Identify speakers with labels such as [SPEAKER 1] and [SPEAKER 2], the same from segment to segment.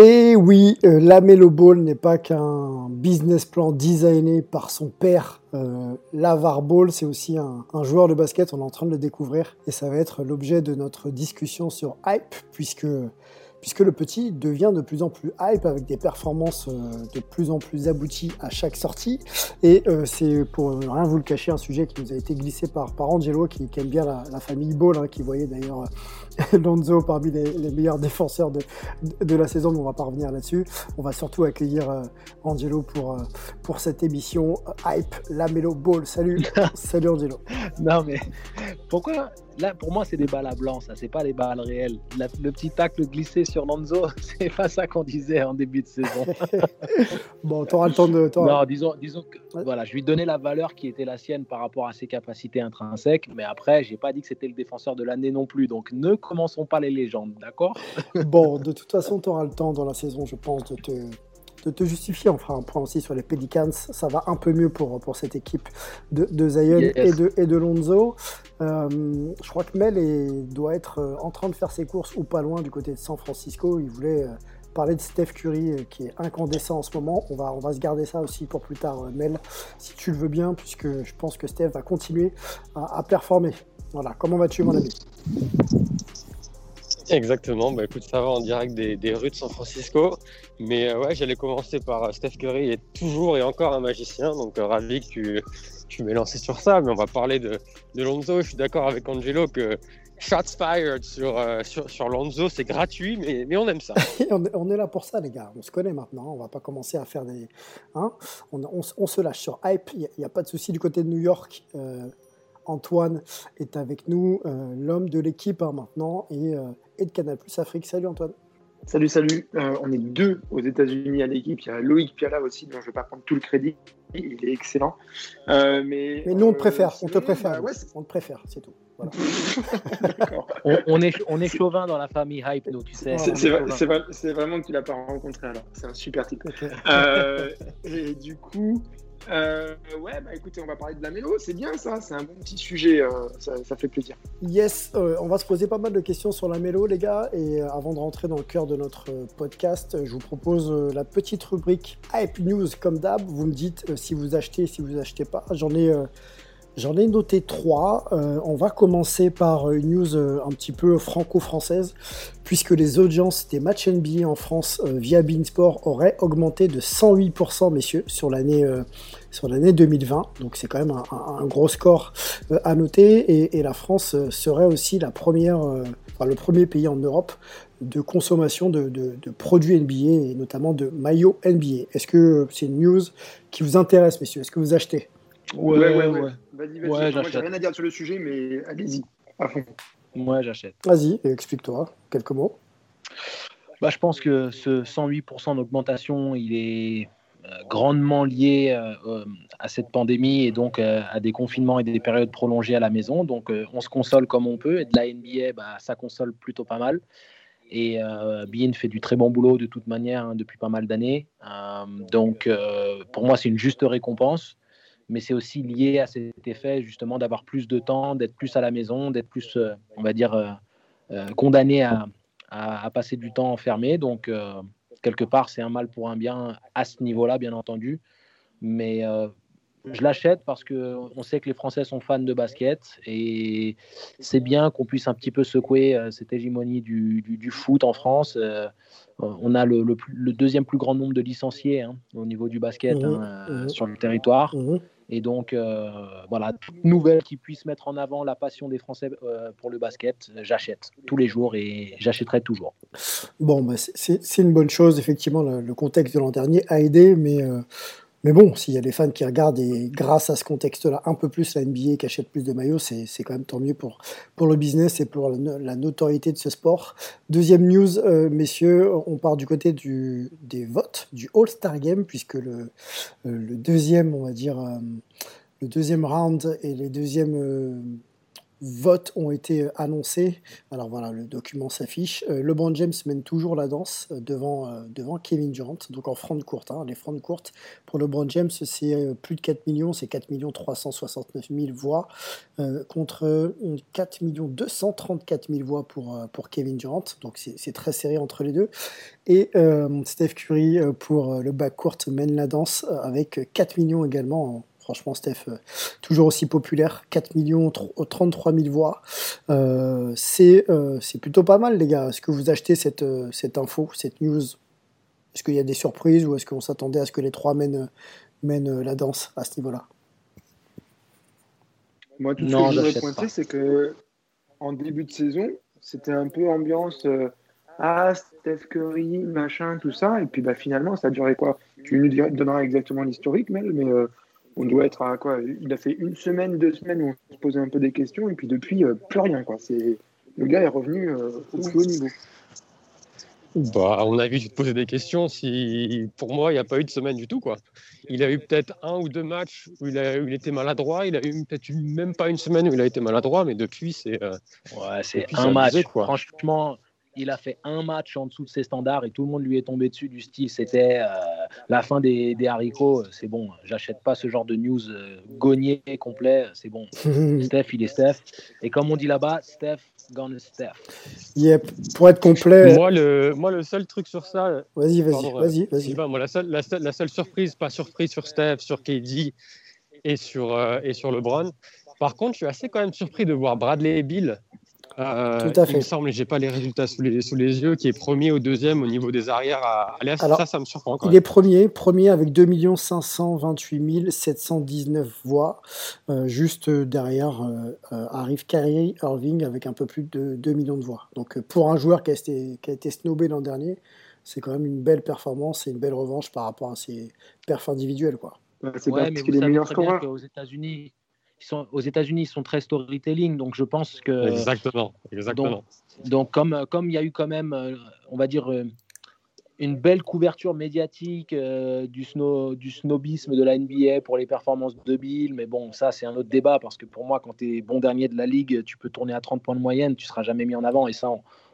[SPEAKER 1] Et oui, euh, la Melo Ball n'est pas qu'un business plan designé par son père, euh, Lavar Ball, c'est aussi un, joueur de basket, on est en train de le découvrir, et ça va être l'objet de notre discussion sur Hype, puisque puisque le petit devient de plus en plus hype avec des performances euh, de plus en plus abouties à chaque sortie. Et euh, c'est pour rien vous le cacher un sujet qui nous a été glissé par, par Angelo qui, aime bien la, famille Ball, hein, qui voyait d'ailleurs Lonzo parmi les, les meilleurs défenseurs de, de, de la saison, mais on va pas revenir là-dessus. On va surtout accueillir euh, Angelo pour, euh, pour cette émission Hype, la Melo Ball. Salut, salut Angelo.
[SPEAKER 2] Non, mais pourquoi Là, pour moi, c'est des balles à blanc, ça, c'est pas des balles réelles. La- le petit tacle glissé sur Lonzo, c'est pas ça qu'on disait en début de saison.
[SPEAKER 1] Bon, t'auras le temps de.
[SPEAKER 2] non, disons, disons que
[SPEAKER 1] Ouais.
[SPEAKER 2] voilà, je lui donnais la valeur qui était la sienne par rapport à ses capacités intrinsèques, mais après, j'ai pas dit que c'était le défenseur de l'année non plus. Donc, ne commençons pas les légendes, d'accord
[SPEAKER 1] Bon, de toute façon, tu auras le temps dans la saison, je pense, de te, de te justifier. On fera un point aussi sur les Pelicans. Ça va un peu mieux pour, pour cette équipe de, de Zion
[SPEAKER 2] Yes.
[SPEAKER 1] et, de, et de Lonzo. Euh, je crois que Mel est- doit être euh, en train de faire ses courses ou pas loin du côté de San Francisco. Il voulait euh, parler de Steph Curry qui est incandescent en ce moment. On va, on va se garder ça aussi pour plus tard, Mel, si tu le veux bien, puisque je pense que Steph va continuer à, à performer. Voilà, comment vas-tu, mon ami?
[SPEAKER 3] Exactement, bah écoute, ça va en direct des, des rues de San Francisco. Mais euh, ouais, j'allais commencer par euh, Steph Curry est toujours et encore un magicien, donc euh, ravi que tu, tu m'aies lancé sur ça. Mais on va parler de, de Lonzo. Je suis d'accord avec Angelo que shots fired sur, sur, sur Lonzo, c'est gratuit, mais, mais on aime ça.
[SPEAKER 1] on, est- là pour ça, les gars. On se connaît maintenant. On va pas commencer à faire des. Hein on, on se- lâche sur hype. Il n'y a, pas de souci du côté de New York. Antoine est avec nous, l'homme de l'équipe hein, maintenant et, et de Canal Plus Afrique. Salut Antoine.
[SPEAKER 4] Salut, salut. Euh, on est deux aux États-Unis à l'équipe. Il y a Loïc Piala aussi, dont je ne vais pas prendre tout le crédit. Il est excellent. Euh, mais,
[SPEAKER 1] Mais nous, on te
[SPEAKER 4] euh,
[SPEAKER 1] préfère. On te préfère.
[SPEAKER 4] bah ouais, c'est-
[SPEAKER 1] on te préfère, c'est tout. Voilà.
[SPEAKER 2] On, on est, on est chauvin dans la famille hype, nous, tu sais.
[SPEAKER 4] C'est- vraiment que tu l'as pas rencontré alors. C'est un super type. Euh, et du coup, euh, ouais, bah écoutez, on va parler de la mélo. C'est bien ça. C'est un bon petit sujet. euh, ça, fait plaisir.
[SPEAKER 1] Yes, euh, on va se poser pas mal de questions sur la mélo, les gars. Et avant de rentrer dans le cœur de notre podcast, je vous propose la petite rubrique Hype News comme d'hab. Vous me dites si vous achetez, si vous achetez pas. J'en ai, ai noté trois. On va commencer par une news un petit peu franco-française, puisque les audiences des matchs NBA en France euh, via Beansport auraient augmenté de 108%, messieurs, sur l'année. Sur l'année 2020, donc c'est quand même un, un- un gros score euh, à noter. Et, et la France euh, serait aussi la première, euh, enfin, le premier pays en Europe de consommation de, de- de produits NBA et notamment de maillots NBA. Est-ce que c'est une news qui vous intéresse, messieurs? Est-ce que vous achetez?
[SPEAKER 2] Ouais,
[SPEAKER 4] ouais, ouais.
[SPEAKER 2] ouais.
[SPEAKER 4] Vas-y, vas-y.
[SPEAKER 2] Ouais,
[SPEAKER 4] Moi, j'ai rien à dire sur le sujet, mais allez-y. À fond.
[SPEAKER 2] Moi, j'achète.
[SPEAKER 1] Vas-y, explique-toi quelques mots.
[SPEAKER 2] Bah, je pense que ce 108% d'augmentation, il est grandement lié euh, euh, à cette pandémie et donc euh, à des confinements et des périodes prolongées à la maison. Donc, euh, on se console comme on peut. Et de la NBA, ça console plutôt pas mal. Et euh, Bein fait du très bon boulot de toute manière hein, depuis pas mal d'années. Euh, donc, euh, pour moi, c'est une juste récompense. Mais c'est aussi lié à cet effet justement d'avoir plus de temps, d'être plus à la maison, d'être plus, euh, on va dire, euh, euh, condamné à, à, passer du temps enfermé. Donc, euh, quelque part, c'est un mal pour un bien à ce niveau-là, bien entendu. Mais euh, je l'achète parce qu'on sait que les Français sont fans de basket et c'est bien qu'on puisse un petit peu secouer euh, cette hégémonie du, du, du foot en France. Euh, on a le, le, deuxième plus grand nombre de licenciés hein, au niveau du basket
[SPEAKER 1] Mhm,
[SPEAKER 2] hein,
[SPEAKER 1] mhm.
[SPEAKER 2] sur le territoire.
[SPEAKER 1] Mhm.
[SPEAKER 2] Et donc, euh, voilà, toute nouvelle qui puisse mettre en avant la passion des Français euh, pour le basket, j'achète tous les jours et j'achèterai toujours.
[SPEAKER 1] Bon, bah, c'est une bonne chose. Effectivement, le, contexte de l'an dernier a aidé, mais euh, mais bon, s'il y a des fans qui regardent et grâce à ce contexte-là, un peu plus la NBA, qui achète plus de maillots, c'est quand même tant mieux pour, pour le business et pour la, notoriété de ce sport. Deuxième news, euh, messieurs, on part du côté des votes du All-Star Game, puisque le, euh, deuxième, on va dire, euh, le deuxième round et les deuxièmes votes ont été annoncés. Alors voilà, le document s'affiche. Euh, LeBron James mène toujours la danse euh, devant, euh, devant Kevin Durant, donc en front courte. Hein. Les fronts courtes pour LeBron James, c'est plus de 4 millions, c'est 4 369 000 voix contre 4 234 000 voix pour, pour Kevin Durant. Donc c'est très serré entre les deux. Et Steph Curry pour le backcourt mène la danse avec 4 millions également Franchement, Steph, euh, toujours aussi populaire, 4 millions, 33 000 voix. Euh, euh, c'est plutôt pas mal, les gars. Est-ce que vous achetez cette, cette info, cette news? Est-ce qu'il y a des surprises ou est-ce qu'on s'attendait à ce que les trois mènent, mènent la danse à ce niveau-là?
[SPEAKER 4] Moi, tout ce que je voudrais pointer, c'est que en début de saison, c'était un peu ambiance. ah, Steph Curry, machin, tout ça. Et puis bah, finalement, ça a duré quoi? Tu nous donneras exactement l'historique, Mel, mais on doit être à quoi Il a fait une semaine, deux semaines où on se posait un peu des questions, et puis depuis, euh, plus rien. Quoi. C'est, le gars est revenu euh, au plus haut niveau.
[SPEAKER 3] Bah, on a vu te poser des questions. Si, pour moi, il n'y a pas eu de semaine du tout. Quoi. Il a eu peut-être un ou deux matchs où il, a, il était maladroit. Il a eu peut-être même pas une semaine où il a été maladroit, mais depuis, c'est.
[SPEAKER 2] Euh, ouais, c'est un match. quoi. Franchement, il a fait un match en dessous de ses standards et tout le monde lui est tombé dessus du style c'était euh, la fin des, haricots. C'est bon, j'achète pas ce genre de news euh, gagné complet. C'est bon. Steph, il est Steph. Et comme on dit là-bas, Steph, gone Steph.
[SPEAKER 1] Yep. Pour être complet.
[SPEAKER 3] Moi, le, moi, le seul truc sur ça.
[SPEAKER 1] Vas-y, vas-y, vas-y.
[SPEAKER 3] Vas moi, la seule, la, seule, la seule surprise, pas surprise sur Steph, sur KD et sur, euh, et sur LeBron. Par contre, je suis assez quand même surpris de voir Bradley et Bill
[SPEAKER 1] euh, Tout à fait.
[SPEAKER 3] Il me semble, j'ai pas les résultats sous les, sous les yeux, qui est premier ou deuxième au niveau des arrières à, l'Est. Ça, ça me surprend.
[SPEAKER 1] il est premier, premier avec 2 528 719 voix. Euh, juste derrière euh, arrive Kyrie Irving avec un peu plus de 2 millions de voix. Donc pour un joueur qui a été, qui a été snobé l'an dernier, c'est quand même une belle performance et une belle revanche par rapport à ses perfs individuels. Quoi.
[SPEAKER 2] c'est ouais, mais vous savez très bien qu'aux États-Unis, sont, aux États-Unis, ils sont très storytelling, donc je pense que.
[SPEAKER 3] Exactement, exactement.
[SPEAKER 2] Donc, comme, comme il y a eu quand même, euh, on va dire, euh, une belle couverture médiatique euh, du, snow, du snobisme de la NBA pour les performances de Bill, mais bon, ça, c'est un autre débat, parce que pour moi, quand tu es bon dernier de la ligue, tu peux tourner à 30 points de moyenne, tu seras jamais mis en avant, et ça,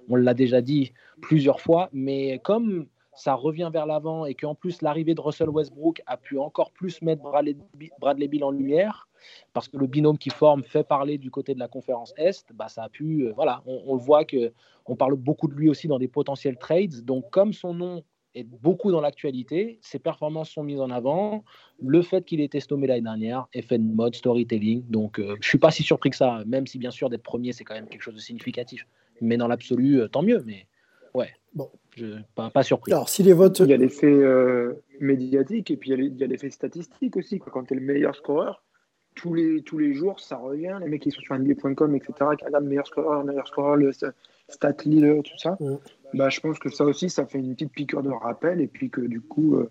[SPEAKER 2] on l'a déjà dit plusieurs fois, mais comme ça revient vers l'avant et qu'en plus l'arrivée de Russell Westbrook a pu encore plus mettre Bradley, Bill en lumière, parce que le binôme qui forme fait parler du côté de la conférence Est, bah ça a pu, euh, voilà, on, le voit que on parle beaucoup de lui aussi dans des potentiels trades. Donc comme son nom est beaucoup dans l'actualité, ses performances sont mises en avant, le fait qu'il ait été stommé l'année dernière, effet de mode, storytelling. Donc euh, je suis pas si surpris que ça, même si bien sûr d'être premier c'est quand même quelque chose de significatif. Mais dans l'absolu, euh, tant mieux. Mais ouais, bon, je pas, pas surpris.
[SPEAKER 1] Alors si les votes,
[SPEAKER 4] il y a l'effet euh, médiatique et puis il y a l'effet statistique aussi. Quand tu es le meilleur scoreur, tous les, tous les jours, ça revient. Les mecs qui sont sur NBA.com, etc., qui regardent meilleur scoreur, meilleur scoreur, le stat leader, tout ça. Bah, je pense que ça aussi, ça fait une petite piqûre de rappel et puis que du coup, euh,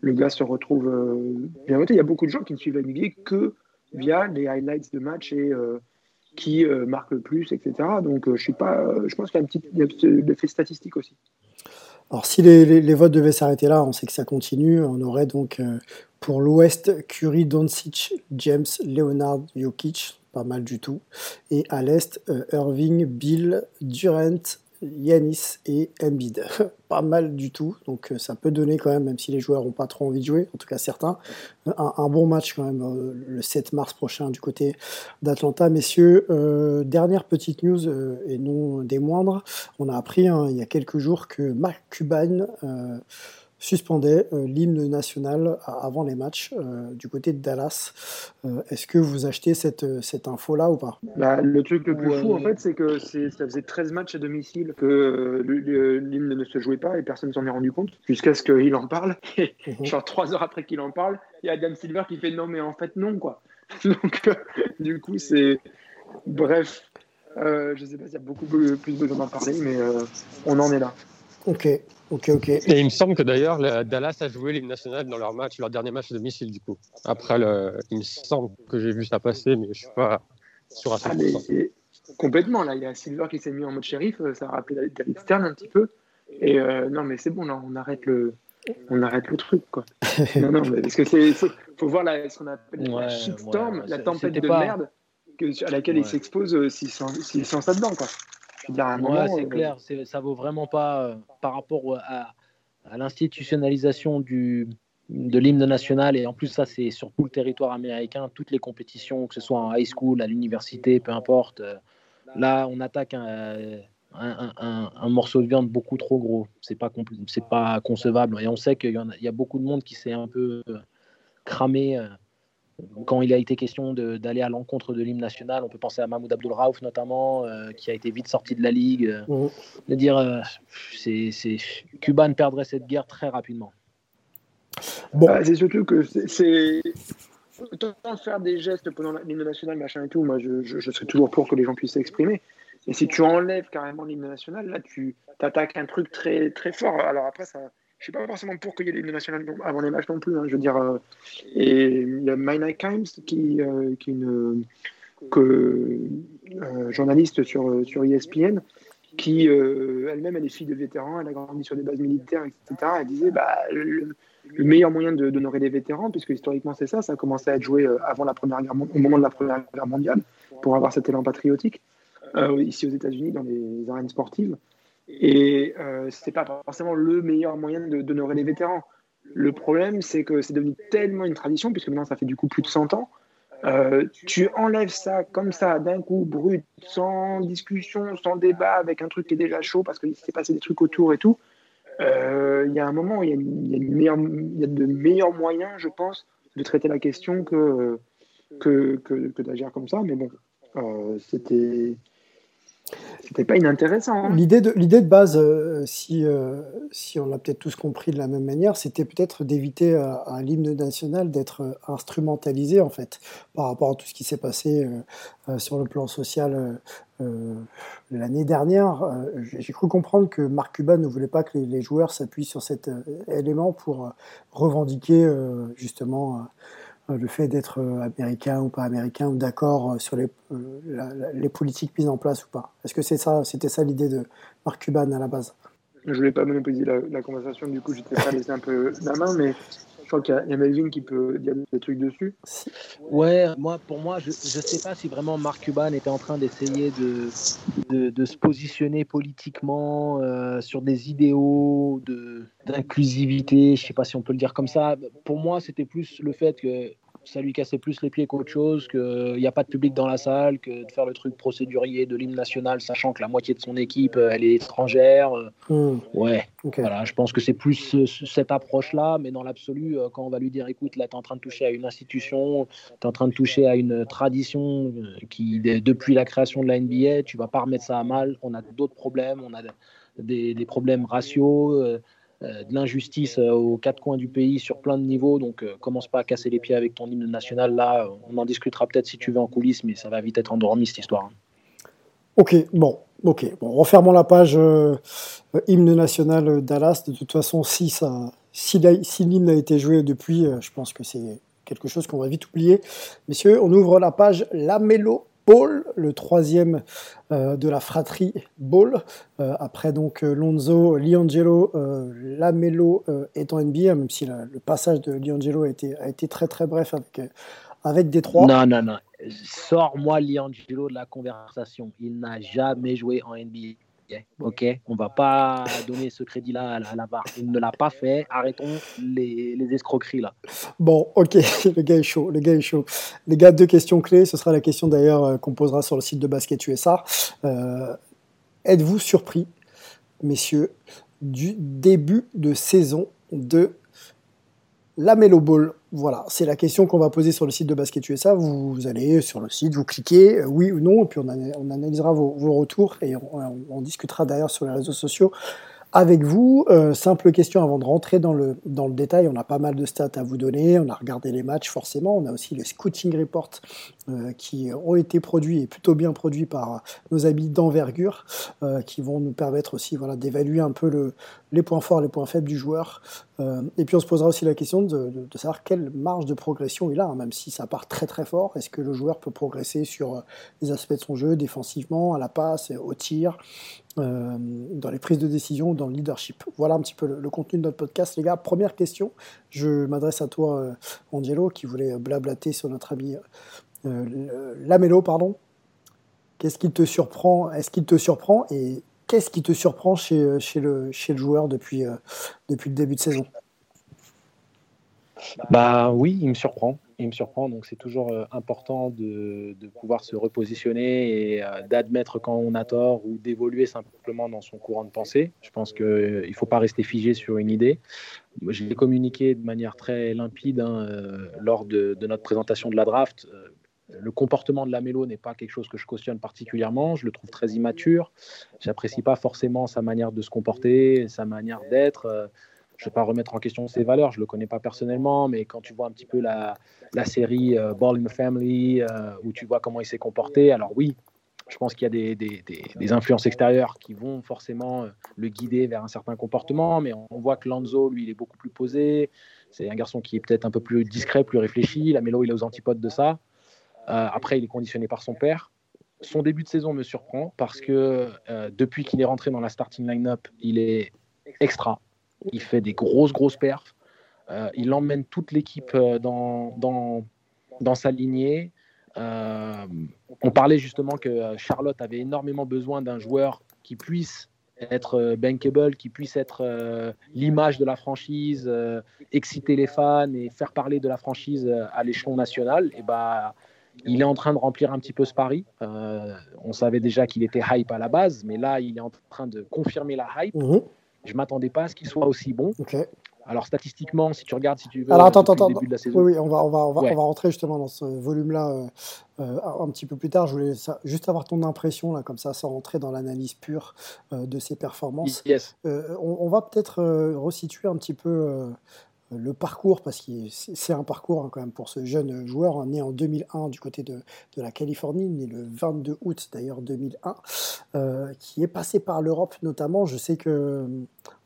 [SPEAKER 4] le gars se retrouve euh, bien voté. Il y a beaucoup de gens qui ne suivent NBA que via les highlights de match et qui marquent le plus, etc. Donc, je, suis pas, je pense qu'il y a un petit effet statistique aussi.
[SPEAKER 1] Alors si les, votes devaient s'arrêter là, on sait que ça continue. On aurait donc euh, pour l'Ouest Curry, Doncic, James, Leonard, Jokic, pas mal du tout. Et à l'Est, euh, Irving, Bill, Durant, Yanis et Embiid. pas mal du tout, donc euh, ça peut donner quand même, même si les joueurs n'ont pas trop envie de jouer, en tout cas certains, un, bon match quand même euh, le 7 mars prochain du côté d'Atlanta. Messieurs, euh, dernière petite news et non des moindres, on a appris hein, il y a quelques jours que Mark Cuban suspendait l'hymne national avant les matchs du côté de Dallas. Est-ce que vous achetez cette, cette info-là ou pas?
[SPEAKER 4] Bah, Le truc le plus fou, en fait, c'est que ça faisait 13 matchs à domicile que l'hymne ne se jouait pas et personne ne s'en est rendu compte jusqu'à ce qu'il en parle. Et mhm. genre trois heures après qu'il en parle, il y a Adam Silver qui fait non, mais en fait, non, quoi. Donc, du coup, c'est. Bref, euh, je ne sais pas s'il y a beaucoup plus besoin d'en parler, mais euh, on en est là.
[SPEAKER 1] Ok, ok, ok. Et
[SPEAKER 3] il me semble que d'ailleurs, Dallas a joué l'hymne national dans leur match, leur dernier match de domicile, du coup. Après, le, il me semble que j'ai vu ça passer, mais je ne suis pas sûr à ça. Ah,
[SPEAKER 4] complètement, là. Il y a Silver qui s'est mis en mode shérif, euh, ça a rappelé David Stern un petit peu. Et non, mais c'est bon, là, on arrête le, on arrête le truc, quoi. non, non, parce que c'est, faut, voir la, ce qu'on appelle la shitstorm, la tempête de merde à laquelle il s'expose euh, s'il se lance là-dedans. Quoi.
[SPEAKER 2] C'est euh, clair, ça vaut vraiment pas euh, par rapport à, l'institutionnalisation du, de l'hymne national et en plus ça c'est sur tout le territoire américain, toutes les compétitions, que ce soit en high school, à l'université, peu importe. Là, on attaque un, un, morceau de viande beaucoup trop gros. C'est pas c'est pas concevable et on sait qu'il y, y, a beaucoup de monde qui s'est un peu cramé quand il a été question d'aller à l'encontre de l'hymne national, on peut penser à Mahmoud Abdul Raouf notamment, euh, qui a été vite sorti de la ligue. Euh, de dire, euh, c'est, Cuban perdrait cette guerre très rapidement.
[SPEAKER 4] Bon. Bah, c'est surtout que c'est, autant faire des gestes pendant l'hymne national, machin et tout. Moi, je, je, serais toujours pour que les gens puissent s'exprimer. Et si tu enlèves carrément l'hymne national, là, tu attaques un truc très très fort. Alors après, ça je suis pas forcément pour qu'il y ait l'hymne national avant les matchs non plus. Hein, je veux dire, euh, et il y a Mina Kimes qui, euh, qui une que, euh, journaliste sur, sur ESPN, qui elle-même elle est fille de vétérans, elle a grandi sur des bases militaires, etc. Elle disait bah, le, meilleur moyen d'honorer les vétérans, puisque historiquement c'est ça, ça a commencé à être joué avant la première guerre, au moment de la première guerre mondiale, pour avoir cet élan patriotique, ici aux États-Unis dans les arènes sportives. Et euh, ce n'est pas forcément le meilleur moyen d'honorer les vétérans. Le problème, c'est que c'est devenu tellement une tradition, puisque maintenant ça fait du coup plus de 100 ans. Euh, tu enlèves ça comme ça, d'un coup, brut, sans discussion, sans débat, avec un truc qui est déjà chaud parce qu'il s'est passé des trucs autour et tout. Euh, il y a un moment où il y, a de meilleurs moyens, je pense, de traiter la question que, que, que, que d'agir comme ça. Mais bon, c'était c'était pas inintéressant. Hein.
[SPEAKER 1] L'idée de, l'idée de base, euh, si, euh, si on l'a peut-être tous compris de la même manière, c'était peut-être d'éviter à, l'hymne national d'être instrumentalisé en fait par rapport à tout ce qui s'est passé euh, sur le plan social l'année dernière. J'ai cru comprendre que Marc Cuban ne voulait pas que les, joueurs s'appuient sur cet élément pour revendiquer justement euh, le fait d'être euh, américain ou pas américain ou d'accord euh, sur les, les politiques mises en place ou pas. Est-ce que c'était ça l'idée de Marc Cuban à la base?
[SPEAKER 4] Je voulais pas monopoliser la, la conversation, du coup, je t'ai pas laissé un peu la main, mais je crois qu'il y, a Melvin qui peut dire des trucs dessus.
[SPEAKER 2] Ouais, moi, pour moi, je ne sais pas si vraiment Marc Cuban était en train d'essayer de, de, de, se positionner politiquement sur des idéaux d'inclusivité, je ne sais pas si on peut le dire comme ça. Pour moi, c'était plus le fait que ça lui cassait plus les pieds qu'autre chose, qu'il n'y a pas de public dans la salle, que de faire le truc procédurier de l'hymne national, sachant que la moitié de son équipe, euh, elle est étrangère. Euh, hmm. Ouais, voilà, je pense que c'est plus cette approche-là, mais dans l'absolu, euh, quand on va lui dire, écoute, là, tu es en train de toucher à une institution, tu es en train de toucher à une tradition qui, depuis la création de la NBA, tu vas pas remettre ça à mal, on a d'autres problèmes, on a des, des problèmes raciaux euh, de l'injustice euh, aux quatre coins du pays sur plein de niveaux. Donc, euh, commence pas à casser les pieds avec ton hymne national. Là, on en discutera peut-être si tu veux en coulisses, mais ça va vite être endormi cette histoire. Hein.
[SPEAKER 1] Ok, bon, ok. Bon, refermons la page hymne national Dallas. De toute façon, si, si l'hymne a été joué depuis, je pense que c'est quelque chose qu'on va vite oublier. Messieurs, on ouvre la page Lamelo Ball, le troisième euh, de la fratrie Ball, euh, après donc euh, Lonzo, Liangelo, Lamelo étant NBA, même si le passage de Liangelo a été, a été très très bref avec, avec Détroit.
[SPEAKER 2] Non, non, non. Sors-moi Liangelo de la conversation. Il n'a jamais joué en NBA. Ok, on va pas donner ce crédit-là à, la barre. Il ne l'a pas fait. Arrêtons les, escroqueries là.
[SPEAKER 1] Bon, ok, le gars est chaud. Le gars est chaud. Les gars, deux questions clés. Ce sera la question d'ailleurs euh, qu'on posera sur le site de Basket USA. Euh, êtes-vous surpris, messieurs, du début de saison de la Melo Ball. Voilà, c'est la question qu'on va poser sur le site de Basket USA. Vous, allez sur le site, vous cliquez oui ou non, et puis on, analysera vos, retours et on, discutera d'ailleurs sur les réseaux sociaux avec vous. Euh, simple question avant de rentrer dans le, détail. On a pas mal de stats à vous donner. On a regardé les matchs forcément. On a aussi les scouting reports euh, qui ont été produits et plutôt bien produits par nos amis d'envergure euh, qui vont nous permettre aussi voilà, d'évaluer un peu le, les points forts, les points faibles du joueur. Et puis on se posera aussi la question de, savoir quelle marge de progression il a, hein, même si ça part très très fort. Est-ce que le joueur peut progresser sur les aspects de son jeu, défensivement, à la passe, au tir euh, dans les prises de décision, dans le leadership? Voilà un petit peu le, contenu de notre podcast. Les gars, première question, je m'adresse à toi, euh, Angelo, qui voulait blablater sur notre ami euh, Lamelo, pardon. Qu'est-ce qui te surprend? Est-ce qu'il te surprend? Qu'est-ce qui te surprend chez, chez, le, joueur depuis, depuis le début de saison?
[SPEAKER 2] Bah oui, il me surprend il me surprend. Donc, c'est toujours euh, important de, pouvoir se repositionner et euh, d'admettre quand on a tort ou d'évoluer simplement dans son courant de pensée. Je pense qu'il euh, ne faut pas rester figé sur une idée. J'ai communiqué de manière très limpide hein, lors de, notre présentation de la draft. Le comportement de la Mélo n'est pas quelque chose que je cautionne particulièrement. Je le trouve très immature. J'apprécie pas forcément sa manière de se comporter, sa manière d'être je ne vais pas remettre en question ses valeurs, je le connais pas personnellement, mais quand tu vois un petit peu la, série euh, Ball in the Family, euh, où tu vois comment il s'est comporté, alors oui, je pense qu'il y a des, influences extérieures qui vont forcément euh, le guider vers un certain comportement, mais on, voit que Lanzo, lui, il est beaucoup plus posé. C'est un garçon qui est peut-être un peu plus discret, plus réfléchi. La Mélo, il est aux antipodes de ça. Après, il est conditionné par son père. Son début de saison me surprend parce que depuis qu'il est rentré dans la starting line-up, il est extra. Il fait des grosses, grosses perfs. Euh, il emmène toute l'équipe euh, dans, dans, dans, sa lignée. Euh, on parlait justement que Charlotte avait énormément besoin d'un joueur qui puisse être bankable, qui puisse être l'image de la franchise, exciter les fans et faire parler de la franchise à l'échelon national. Et bah, il est en train de remplir un petit peu ce pari. on savait déjà qu'il était hype à la base, mais là, il est en train de confirmer la hype. Mhm. Je m'attendais pas à ce qu'il soit aussi bon. Alors statistiquement, si tu regardes, si tu veux,
[SPEAKER 1] Alors, attends, attends, début de la saison. Oui, oui, on va, on va, on va, on va rentrer justement dans ce volume-là euh, euh, un petit peu plus tard. Je voulais juste avoir ton impression là, comme ça, sans rentrer dans l'analyse pure euh, de ses performances.
[SPEAKER 2] Yes.
[SPEAKER 1] On, va peut-être resituer un petit peu le parcours, parce que c'est un parcours hein, quand même pour ce jeune joueur, hein, né en 2001 du côté de, la Californie, né le 22 août d'ailleurs 2001, euh, qui est passé par l'Europe notamment. Je sais que euh,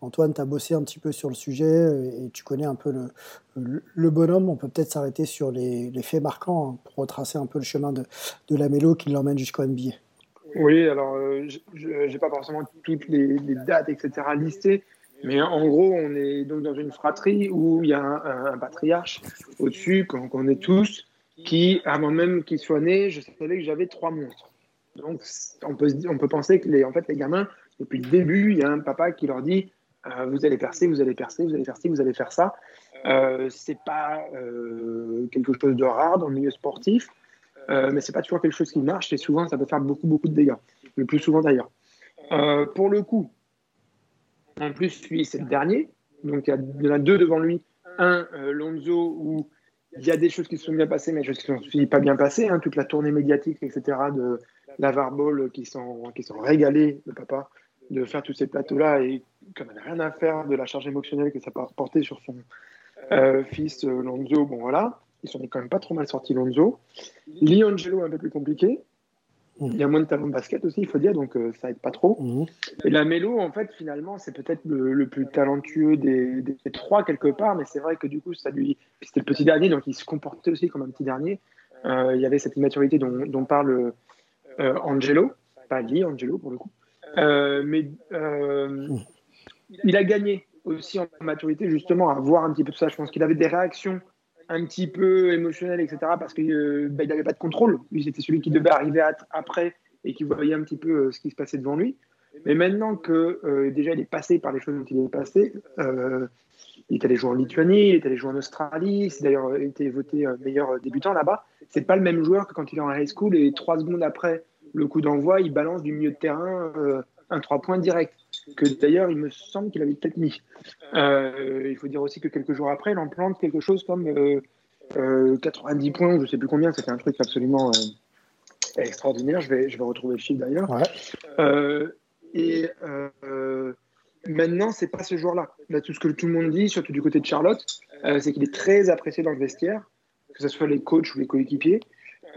[SPEAKER 1] Antoine, tu as bossé un petit peu sur le sujet et tu connais un peu le, le, bonhomme. On peut peut-être s'arrêter sur les, faits marquants hein, pour retracer un peu le chemin de, de qui l'emmène jusqu'au NBA.
[SPEAKER 4] Oui, alors euh, je n'ai pas forcément toutes les, les dates, etc. listées. Mais en gros, on est donc dans une fratrie où il y a un, patriarche au-dessus, qu'on connaît tous, qui, avant même qu'il soit né, je savais que j'avais trois monstres. Donc, on peut, on peut penser que les, fait, les gamins, depuis le début, il y a un papa qui leur dit euh, Vous allez percer, vous allez percer, vous allez faire ci, vous allez faire ça. Euh, c'est pas euh, quelque chose de rare dans le milieu sportif, euh, mais c'est pas toujours quelque chose qui marche et souvent ça peut faire beaucoup, beaucoup de dégâts. Le plus souvent d'ailleurs. pour le coup, en plus, lui, c'est le dernier. Donc, il y, en a deux devant lui. Un, euh, Lonzo, où il y a des choses qui se sont bien passées, mais des choses qui ne sont pas bien passées. Hein. toute la tournée médiatique, etc., de Lavar Ball qui sont, qui le papa, de faire tous ces plateaux-là et qu'on n'avait rien à faire de la charge émotionnelle que ça porter sur son euh, fils euh, Lonzo. Bon, voilà. Ils sont quand même pas trop mal sortis, Lonzo. Liangelo, un peu plus compliqué. Il y a moins de talent de basket aussi, il faut dire, donc euh, ça aide pas trop. Mhm. Et la Mélo, en fait, finalement, c'est peut-être le, plus talentueux des, trois quelque part, mais c'est vrai que du coup, ça lui, c'était le petit dernier, donc il se comportait aussi comme un petit dernier. Euh, il y avait cette immaturité dont, parle euh, Angelo, pas lui, Angelo pour le coup. mais il a gagné aussi en maturité justement à voir un petit peu tout ça. Je pense qu'il avait des réactions un petit peu émotionnel, etc. Parce qu'il euh, bah, n'avait pas de contrôle. Lui, c'était celui qui devait arriver après et qui voyait un petit peu euh, ce qui se passait devant lui. Mais maintenant que euh, déjà il est passé par les choses dont il est passé, il est allé jouer en Lituanie, il est allé jouer en Australie, c'est d'ailleurs été voté meilleur débutant là-bas. C'est pas le même joueur que quand il est en high school et trois secondes après le coup d'envoi, il balance du milieu de terrain un trois points direct. Que d'ailleurs, il me semble qu'il avait peut-être mis. Euh, il faut dire aussi que quelques jours après, il en plante quelque chose comme 90 points, je ne sais plus combien, c'était un truc absolument extraordinaire. Je vais, je vais retrouver le chiffre d'ailleurs. et maintenant, c'est pas ce joueur-là. Là, tout ce que tout le monde dit, surtout du côté de Charlotte, c'est qu'il est très apprécié dans le vestiaire, que ce soit les coachs ou les coéquipiers.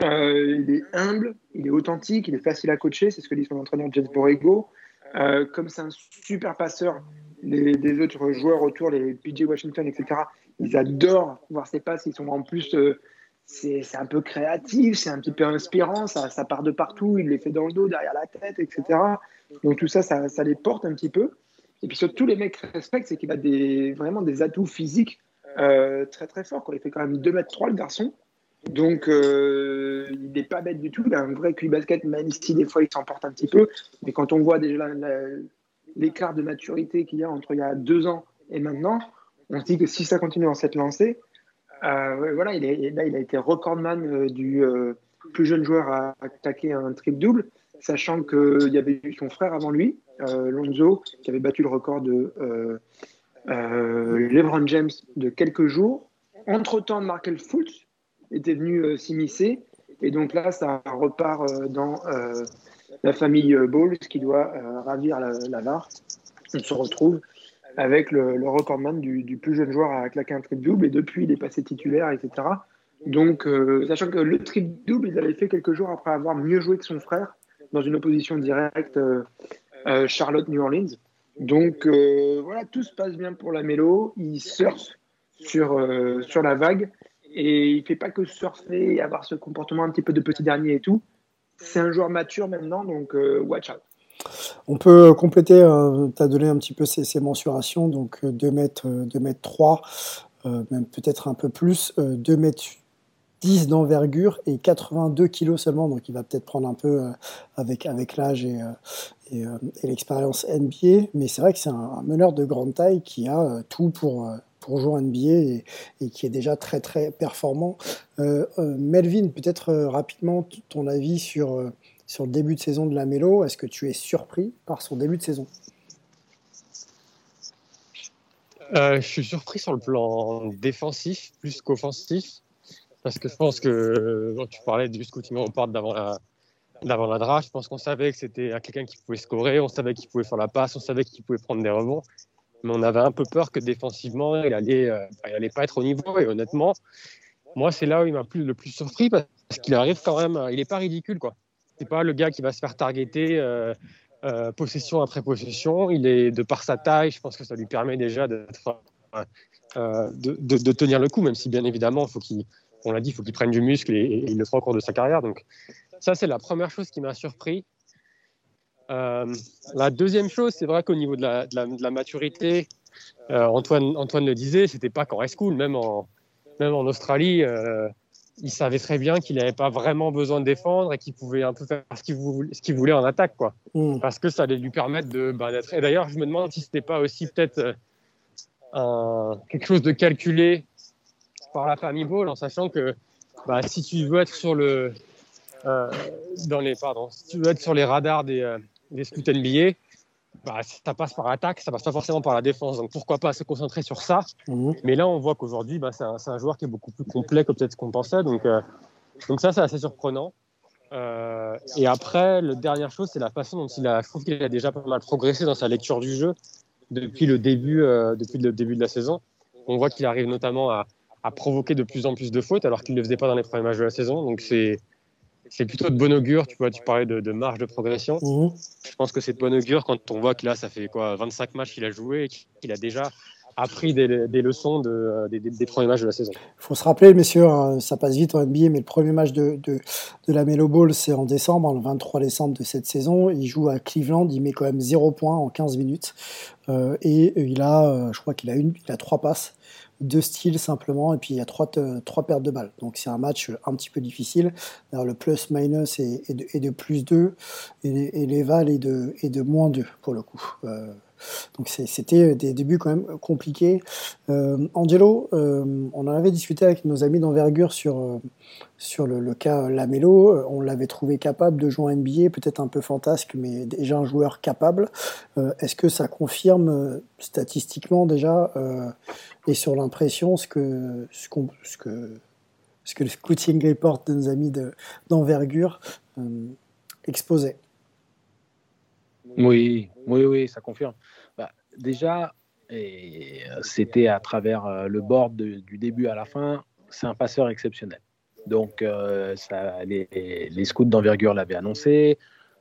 [SPEAKER 4] Euh, il est humble, il est authentique, il est facile à coacher, c'est ce que dit son entraîneur James Borrego. Euh, comme c'est un super passeur, les, autres joueurs autour, les PJ Washington, etc., ils adorent voir ses passes. Ils sont en plus, euh, c'est un peu créatif, c'est un petit peu inspirant, ça, part de partout, il les fait dans le dos, derrière la tête, etc. Donc tout ça, ça, les porte un petit peu. Et puis surtout, les mecs respectent, c'est qu'il a des, vraiment des atouts physiques très très forts. Il fait quand même 2 mètres 3 le garçon. Donc, euh, il n'est pas bête du tout. Il a un vrai QI basket, même si des fois il s'emporte un petit peu. Mais quand on voit déjà l'écart de maturité qu'il y a entre il y a deux ans et maintenant, on se dit que si ça continue dans cette lancée, euh, voilà, il là, il a été recordman euh, du plus jeune joueur à attaquer un triple double, sachant qu'il y avait eu son frère avant lui, Lonzo, qui avait battu le record de LeBron James de quelques jours. Entre-temps, Markel Fultz, était venu euh, s'immiscer. Et donc là, ça repart euh, dans euh, la famille Bowles qui doit ravir la, la On se retrouve avec le, recordman du, plus jeune joueur à claquer un triple double et depuis il est passé titulaire, etc. Donc, sachant que le triple double, il avait fait quelques jours après avoir mieux joué que son frère dans une opposition directe Charlotte New Orleans. Donc voilà, tout se passe bien pour la Mélo. Il surfe sur, sur la vague et il fait pas que surfer et avoir ce comportement un petit peu de petit dernier et tout. C'est un joueur mature maintenant, donc euh, watch out.
[SPEAKER 1] On peut compléter, euh, tu as donné un petit peu ces, mensurations, donc 2 euh, mètres, 2 mètres 3, même peut-être un peu plus, 2 mètres 10 d'envergure et 82 kilos seulement, donc il va peut-être prendre un peu avec, avec l'âge et, l'expérience NBA, mais c'est vrai que c'est un, meneur de grande taille qui a tout pour pour jouer NBA et, qui est déjà très très performant. Euh, euh, Melvin, peut-être euh, rapidement ton avis sur, sur le début de saison de la Mélo. Est-ce que tu es surpris par son début de saison?
[SPEAKER 3] Je suis surpris sur le plan défensif plus qu'offensif. Parce que je pense que tu parlais du scouting report d'avant la, d'avant la draft. Je pense qu'on savait que c'était quelqu'un qui pouvait scorer, on savait qu'il pouvait faire la passe, on savait qu'il pouvait prendre des rebonds mais on avait un peu peur que défensivement, euh, il allait pas être au niveau. Et honnêtement, moi, c'est là où il m'a le plus surpris parce qu'il arrive quand même, il n'est pas ridicule, quoi. C'est pas le gars qui va se faire targeter euh, euh, possession après possession. Il est de par sa taille, je pense que ça lui permet déjà de, de, tenir le coup, même si bien évidemment, faut qu'il, on l'a dit, il faut qu'il prenne du muscle et, et, il le fera au cours de sa carrière. Donc ça, c'est la première chose qui m'a surpris. Euh, la deuxième chose, c'est vrai qu'au niveau de la, de la, maturité, euh, Antoine, Antoine le disait, c'était pas qu'en high school, même en, même en Australie, euh, il savait très bien qu'il n'avait pas vraiment besoin de défendre et qu'il pouvait un peu faire ce qu'il voulait, ce qu'il voulait en attaque, quoi. Mm. Parce que ça allait lui permettre de, bah, d'être. Et d'ailleurs, je me demande si c'était pas aussi peut-être quelque chose de calculé par la famille Ball, en sachant que bah, si tu veux être sur le, dans les, pardon, si tu veux être sur les radars des les scouts NBA, bah, ça passe par attaque, ça passe pas forcément par la défense. Donc pourquoi pas se concentrer sur ça? Mhm. Mais là, on voit qu'aujourd'hui, bah, c'est un, joueur qui est beaucoup plus complet que peut-être ce qu'on pensait. Donc, euh, donc ça, c'est assez surprenant. Euh, et après, la dernière chose, c'est la façon dont il a. Je trouve qu'il a déjà pas mal progressé dans sa lecture du jeu depuis le début, euh, depuis le début de la saison. On voit qu'il arrive notamment à, à, provoquer de plus en plus de fautes, alors qu'il ne le faisait pas dans les premiers matchs de la saison. Donc c'est c'est plutôt de bon augure. Tu, vois, tu parlais de, marge de progression. Mhm. Je pense que c'est de bon augure quand on voit que là, ça fait quoi, 25 matchs qu'il a joué et qu'il a déjà appris des, leçons de, des, premiers matchs de la saison. Il
[SPEAKER 1] faut se rappeler, messieurs, hein, ça passe vite en NBA, mais le premier match de, de, la Melo Ball, c'est en décembre, le 23 décembre de cette saison. Il joue à Cleveland, il met quand même 0 points en 15 minutes. Euh, et il a, euh, je crois qu'il a, une, il a trois passes deux styles simplement, et puis il y a trois, trois pertes de balles. Donc c'est un match un petit peu difficile. le plus-minus est, de, plus 2, et, et est de, est de moins 2 pour le coup. Euh, donc c'était des débuts quand même compliqués. Angelo, on en avait discuté avec nos amis d'envergure sur, sur le, cas Lamelo. On l'avait trouvé capable de jouer en NBA, peut-être un peu fantasque, mais déjà un joueur capable. Est-ce que ça confirme statistiquement déjà et sur l'impression ce que, ce, que, ce que le scouting report de nos amis d'envergure exposait?
[SPEAKER 2] Oui, oui, oui, ça confirme. Bah, déjà, c'était à travers euh, le board du début à la fin, c'est un passeur exceptionnel. Donc, euh, ça, les, scouts d'envergure l'avaient annoncé.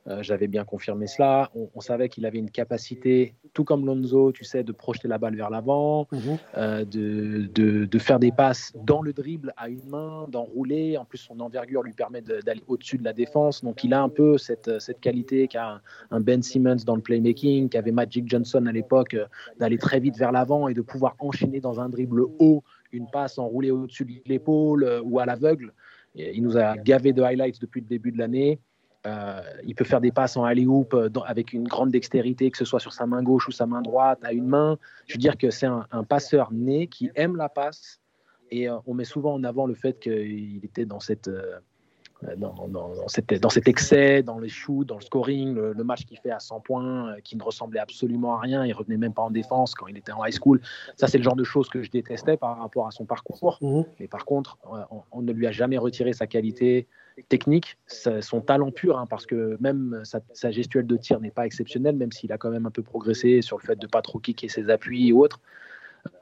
[SPEAKER 2] Euh, j'avais bien confirmé cela. On, savait qu'il avait une capacité, tout comme Lonzo, tu sais, de projeter la balle vers l'avant, mhm. euh, de, de, de, faire des passes dans le dribble à une main, d'enrouler. En plus, son envergure lui permet d'aller au-dessus de la défense. Donc, il a un peu cette, cette qualité qu'a un, Ben Simmons dans le playmaking, qu'avait Magic Johnson à l'époque, euh, d'aller très vite vers l'avant et de pouvoir enchaîner dans un dribble haut une passe enroulée au-dessus de l'épaule ou à l'aveugle. Il nous a gavé de highlights depuis le début de l'année. Euh, il peut faire des passes en alley-oop euh, avec une grande dextérité, que ce soit sur sa main gauche ou sa main droite, à une main. Je veux dire que c'est un, passeur né qui aime la passe. Et euh, on met souvent en avant le fait qu'il était dans cette, dans, dans, dans, cet excès, dans les shoots, dans le scoring, le, match qu'il fait à 100 points, qui ne ressemblait absolument à rien. Il revenait même pas en défense quand il était en high school. Ça, c'est le genre de choses que je détestais par rapport à son parcours. Mmh. Mais par contre, on, ne lui a jamais retiré sa qualité technique, son talent pur, hein, parce que même sa, gestuelle de tir n'est pas exceptionnelle, même s'il a quand même un peu progressé sur le fait de ne pas trop kicker ses appuis ou autres.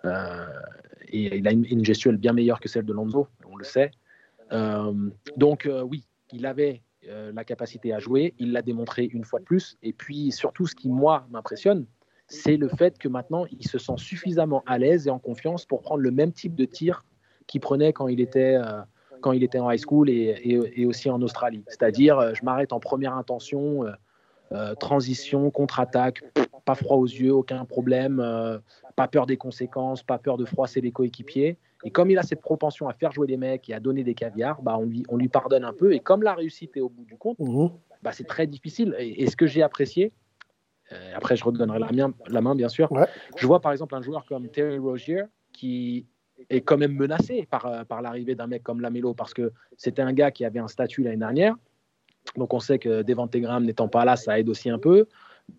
[SPEAKER 2] Euh, et il a une, gestuelle bien meilleure que celle de Lonzo, on le sait. Euh, donc euh, oui, il avait la capacité à jouer, il l'a démontré une fois de plus. Et puis surtout, ce qui moi m'impressionne, c'est le fait que maintenant il se sent suffisamment à l'aise et en confiance pour prendre le même type de tir qu'il prenait quand il était quand il était en high school et, aussi en Australie. C'est-à-dire, euh, je m'arrête en première intention, euh, euh, transition, contre-attaque, pas froid aux yeux, aucun problème, pas peur des conséquences, pas peur de froisser les coéquipiers. Et comme il a cette propension à faire jouer des mecs et à donner des caviars, bah on, lui, on lui pardonne un peu. Et comme la réussite est au bout du compte, mmh. bah c'est très difficile. Et, ce que j'ai apprécié, après je redonnerai la, la main bien sûr, je vois par exemple un joueur comme Terry Rozier qui est quand même menacé par, euh, par l'arrivée d'un mec comme Lamelo parce que c'était un gars qui avait un statut l'année dernière. Donc on sait que Devante Graham n'étant pas là, ça aide aussi un peu.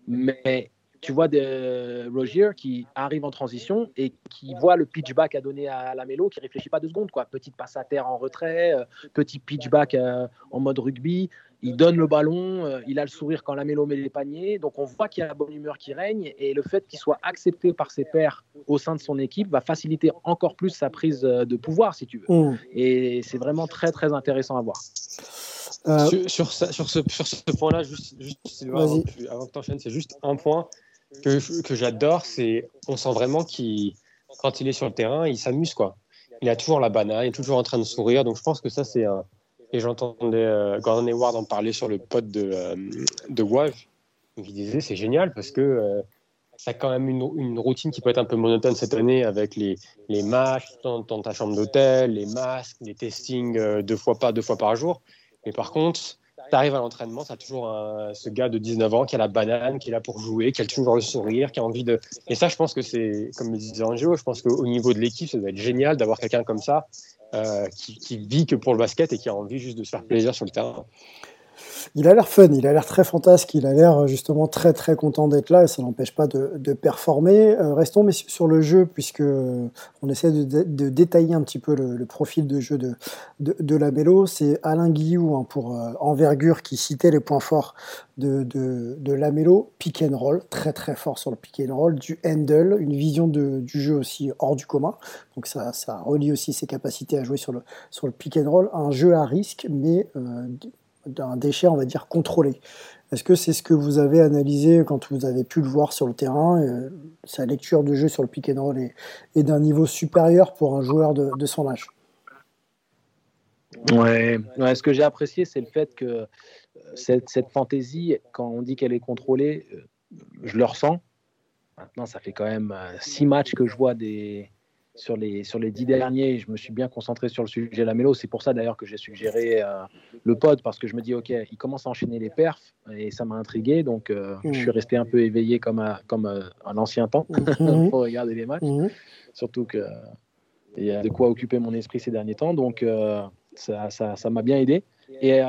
[SPEAKER 2] Mais tu vois de Rogier qui arrive en transition et qui voit le pitchback à donner à Lamelo, qui réfléchit pas deux secondes. Quoi. Petite passe à terre en retrait, euh, petit pitchback euh, en mode rugby il donne le ballon, euh, il a le sourire quand la mélo met les paniers. Donc on voit qu'il y a la bonne humeur qui règne et le fait qu'il soit accepté par ses pairs au sein de son équipe va faciliter encore plus sa prise euh, de pouvoir, si tu veux. Mm. Et c'est vraiment très très intéressant à voir.
[SPEAKER 3] Euh, sur, sur, sur, ce, sur ce point-là, juste, avant, que tu enchaînes, c'est juste un point que, que j'adore, c'est on sent vraiment qu'il, quand il est sur le terrain, il s'amuse quoi. Il a toujours la banane, il est toujours en train de sourire. Donc je pense que ça c'est un, et j'entendais euh, Gordon Hayward en parler sur le pod de, euh, de il disait c'est génial parce que euh, ça a quand même une, routine qui peut être un peu monotone cette année avec les, les matchs dans, ta chambre d'hôtel, les masques, les testings deux fois pas deux fois par jour. Mais par contre, tu arrives à l'entraînement, tu toujours ce gars de 19 ans qui a la banane, qui est là pour jouer, qui a toujours le sourire, qui a envie de. Et ça, je pense que c'est, comme le disait Angelo, je pense qu'au niveau de l'équipe, ça doit être génial d'avoir quelqu'un comme ça euh, qui, qui, vit que pour le basket et qui a envie juste de se faire plaisir sur le terrain.
[SPEAKER 1] Il a l'air fun, il a l'air très fantasque, il a l'air justement très très content d'être là et ça n'empêche pas de, performer. Euh, restons sur le jeu puisque on essaie de, détailler un petit peu le, profil de jeu de, de, la Mélo. C'est Alain Guillou hein, pour euh, envergure qui citait les points forts de, de, la Mélo. Pick and roll, très très fort sur le pick and roll, du handle, une vision du jeu aussi hors du commun. Donc ça, relie aussi ses capacités à jouer sur le, sur le pick and roll. Un jeu à risque mais euh, d'un déchet, on va dire, contrôlé. Est-ce que c'est ce que vous avez analysé quand vous avez pu le voir sur le terrain euh, Sa lecture de jeu sur le pick and roll est, d'un niveau supérieur pour un joueur de, son âge?
[SPEAKER 2] Ouais. ce que j'ai apprécié, c'est le fait que euh, cette, cette, fantaisie, quand on dit qu'elle est contrôlée, euh, je le ressens. Maintenant, ça fait quand même six matchs que je vois des, sur les, sur les dix derniers, je me suis bien concentré sur le sujet Lamelo. C'est pour ça d'ailleurs que j'ai suggéré euh, le pod, parce que je me dis, OK, il commence à enchaîner les perfs, et ça m'a intrigué. Donc, euh, je suis resté un peu éveillé comme, à, comme euh, un ancien temps
[SPEAKER 1] Mhm.
[SPEAKER 2] pour regarder les matchs. Surtout que il y a de quoi occuper mon esprit ces derniers temps. Donc, euh, ça ça- ça m'a bien aidé. Et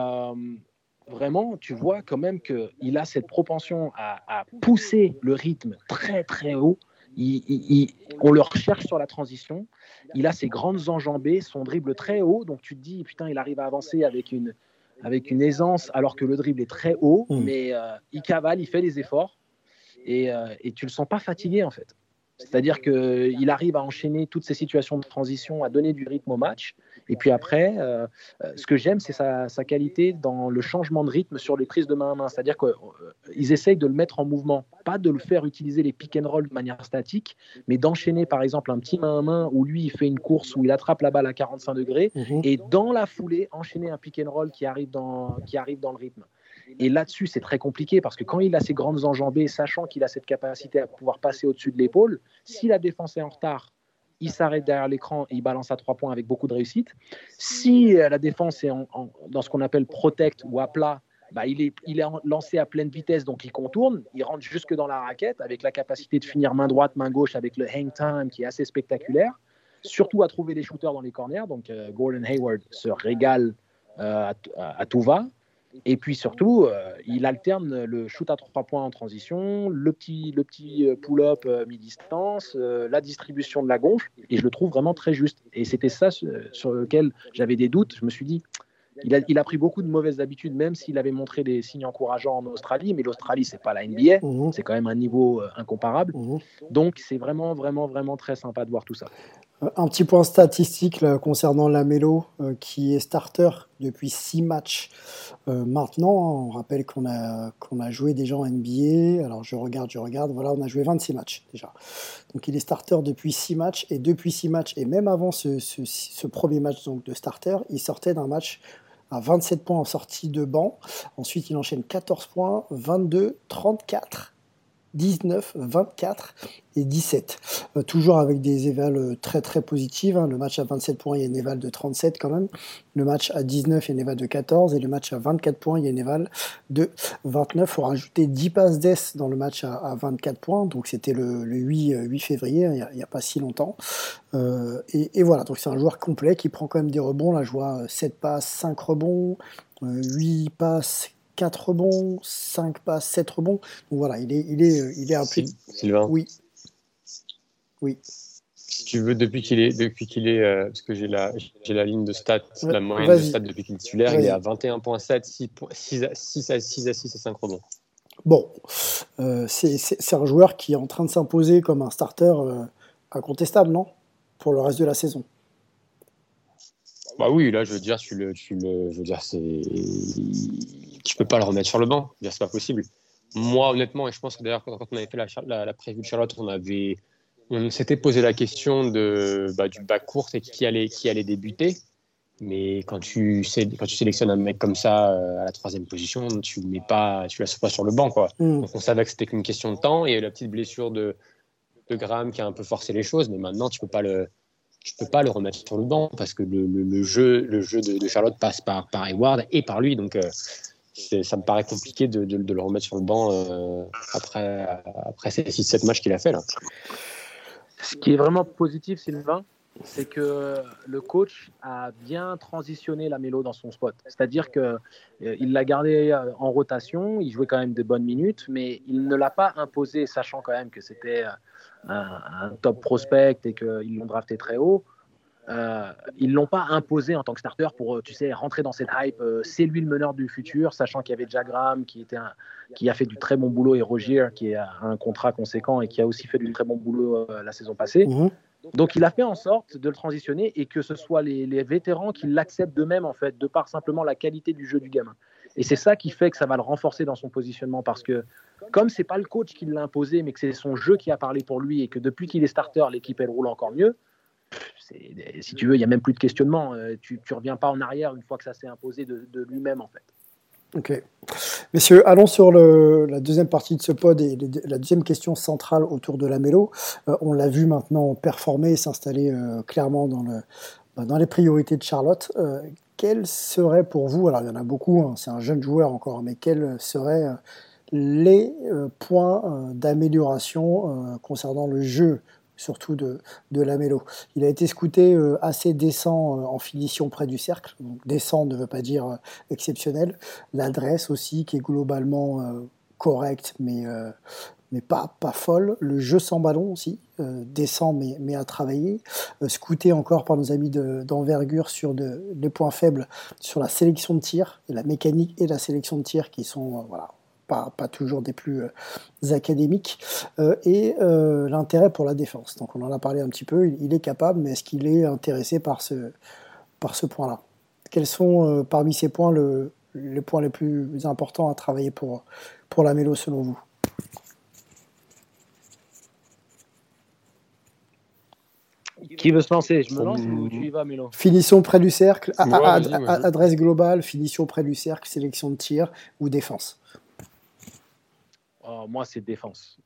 [SPEAKER 2] vraiment, tu vois quand même qu'il a cette propension à, à pousser le rythme très, très haut. Il- il- il- on le recherche sur la transition. Il a ses grandes enjambées, son dribble très haut. Donc, tu te dis, putain, il arrive à avancer avec une, avec une aisance alors que le dribble est très haut.
[SPEAKER 1] Mm.
[SPEAKER 2] Mais euh, il cavale, il fait des efforts. Et, euh, et tu le sens pas fatigué, en fait. C'est-à-dire qu'il arrive à enchaîner toutes ces situations de transition, à donner du rythme au match. Et puis après, euh, euh, ce que j'aime, c'est sa, sa qualité dans le changement de rythme sur les prises de main à main. C'est-à-dire qu'ils essayent de le mettre en mouvement, pas de le faire utiliser les pick and roll de manière statique, mais d'enchaîner par exemple un petit main à main où lui, il fait une course où il attrape la balle à 45 degrés
[SPEAKER 1] Mhm.
[SPEAKER 2] et dans la foulée, enchaîner un pick and roll qui arrive dans, qui arrive dans le rythme. Et là-dessus, c'est très compliqué parce que quand il a ses grandes enjambées, sachant qu'il a cette capacité à pouvoir passer au-dessus de l'épaule, si la défense est en retard, il s'arrête derrière l'écran et il balance à trois points avec beaucoup de réussite. Si euh, la défense est dans ce qu'on appelle protect ou à plat, bah, il, est, lancé à pleine vitesse, donc il contourne, il rentre jusque dans la raquette avec la capacité de finir main droite, main gauche avec le hang time qui est assez spectaculaire. Surtout à trouver des shooters dans les corners. Donc euh, Gordon Hayward se régale euh, à tout va. Et puis surtout, euh, il alterne le shoot à trois points en transition, le petit, le petit euh, pull-up euh, mi-distance, euh, la distribution de la gonfle, et je le trouve vraiment très juste. Et c'était ça sur lequel j'avais des doutes. Je me suis dit, il a, il a pris beaucoup de mauvaises habitudes, même s'il avait montré des signes encourageants en Australie, mais l'Australie, c'est pas la NBA,
[SPEAKER 1] Mhm.
[SPEAKER 2] c'est quand même un niveau euh, incomparable.
[SPEAKER 1] Mhm.
[SPEAKER 2] Donc c'est vraiment, vraiment, vraiment très sympa de voir tout ça.
[SPEAKER 1] Euh, Un petit point statistique concernant Lamelo, euh, qui est starter depuis six matchs euh, maintenant. On rappelle qu'on a, a joué déjà en NBA. Alors je regarde, je regarde. Voilà, on a joué 26 matchs déjà. Donc il est starter depuis six matchs. Et depuis six matchs, et même avant ce, ce- ce premier match donc, de starter, il sortait d'un match à 27 points en sortie de banc. Ensuite, il enchaîne 14 points, 22, 34. 19, 24 et 17. Euh, toujours avec des évals euh, très très positives. hein. Le match à 27 points, il y a une éval de 37 quand même. Le match à 19, il y a une éval de 14. Et le match à 24 points, il y a une éval de 29. Il faut rajouter 10 passes d'ess dans le match à, à 24 points. Donc c'était le, le 8, euh, 8 février, il n'y a, pas si longtemps. Et, voilà, donc c'est un joueur complet qui prend quand même des rebonds. Là, je vois euh, 7 passes, 5 rebonds, euh, 8 passes, 4 rebonds, 5 passes, 7 rebonds. Donc voilà, il est, il est, euh, il est impliqué.
[SPEAKER 3] Sylvain,
[SPEAKER 1] Oui. Oui.
[SPEAKER 3] si tu veux, depuis qu'il est, depuis qu'il est, euh, parce que j'ai la, j'ai la ligne de stats,
[SPEAKER 1] Ouais,
[SPEAKER 3] la moyenne de stats depuis qu'il est titulaire, il est à 21.7, 6, 6, à 6 à 6 à 6 et 5 rebonds.
[SPEAKER 1] Bon, euh, c'est un joueur qui est en train de s'imposer comme un starter euh, incontestable, non? Pour le reste de la saison.
[SPEAKER 3] Bah oui, là, je veux dire, tu le, tu le, je veux dire, c'est, tu peux pas le remettre sur le banc. Je veux dire, C'est pas possible. Moi, honnêtement, et je pense que d'ailleurs, quand on avait fait la, la, la prévue de Charlotte, on avait, on s'était posé la question de, bah, du bas court et qui allait, qui allait débuter. Mais quand tu, sais, quand tu sélectionnes un mec comme ça euh, à la troisième position, tu le mets pas, tu laisses pas sur le banc, quoi.
[SPEAKER 1] Hmm.
[SPEAKER 3] Donc on savait que c'était qu'une question de temps. Et il y a eu la petite blessure de, de Graham qui a un peu forcé les choses, mais maintenant tu peux pas le, tu peux pas le remettre sur le banc parce que le, jeu, le jeu de, Charlotte passe par, par et par lui. Donc euh, ça me paraît compliqué de le remettre sur le banc euh, après, après ces 6-7 matchs qu'il a fait là.
[SPEAKER 2] Ce qui est vraiment positif, Sylvain, c'est que le coach a bien transitionné la mélo dans son spot. C'est-à-dire qu'il l'a gardé euh, en rotation, il jouait quand même de bonnes minutes, mais il ne l'a pas imposé, sachant quand même que c'était euh, un, top prospect et qu'ils l'ont drafté très haut. Euh, ils l'ont pas imposé en tant que starter pour, euh, tu sais, rentrer dans cette hype. euh, c'est lui le meneur du futur, sachant qu'il y avait déjà Graham qui était un, qui a fait du très bon boulot et Rogier qui a un contrat conséquent et qui a aussi fait du très bon boulot euh, la saison passée. Donc il a fait en sorte de le transitionner et que ce soit les, les vétérans qui l'acceptent d'eux-mêmes en fait, de par simplement la qualité du jeu du gamin. Et c'est ça qui fait que ça va le renforcer dans son positionnement parce que comme c'est pas le coach qui l'a imposé, mais que c'est son jeu qui a parlé pour lui et que depuis qu'il est starter, l'équipe elle roule encore mieux. Si tu veux, il n'y a même plus de questionnement. Euh, Tu ne reviens pas en arrière une fois que ça s'est imposé de, de lui-même en fait.
[SPEAKER 1] Ok. Messieurs, allons sur la deuxième partie de ce pod et la deuxième question centrale autour de la mélo. Euh, on l'a vu maintenant performer et s'installer euh, clairement dans, le, bah, dans les priorités de Charlotte. Euh, quels seraient pour vous, alors il y en a beaucoup, hein, c'est un jeune joueur encore, mais quels seraient les points d'amélioration concernant le jeu surtout de, de Lamelo. Il a été scouté euh, assez décent euh, en finition près du cercle. Donc, décent ne veut pas dire euh, exceptionnel. L'adresse aussi qui est globalement correcte, mais, pas, pas folle. Le jeu sans ballon aussi, décent mais, à travailler. scouté encore par nos amis d'envergure sur de, des points faibles sur la sélection de tir et la mécanique et la sélection de tir qui sont voilà, pas, pas toujours des plus euh, académiques, euh, et euh, l'intérêt pour la défense. Donc on en a parlé un petit peu, il, est capable, mais est-ce qu'il est intéressé par ce, par ce point-là? Quels sont parmi ces points le, les points les plus importants à travailler pour, pour la Mélo selon vous?
[SPEAKER 2] Qui veut se lancer? Je me lance ou tu y vas, Mélo?
[SPEAKER 1] Finition près du cercle, adresse globale, finition près du cercle, sélection de tir ou défense
[SPEAKER 2] Oh, moi, c'est défense.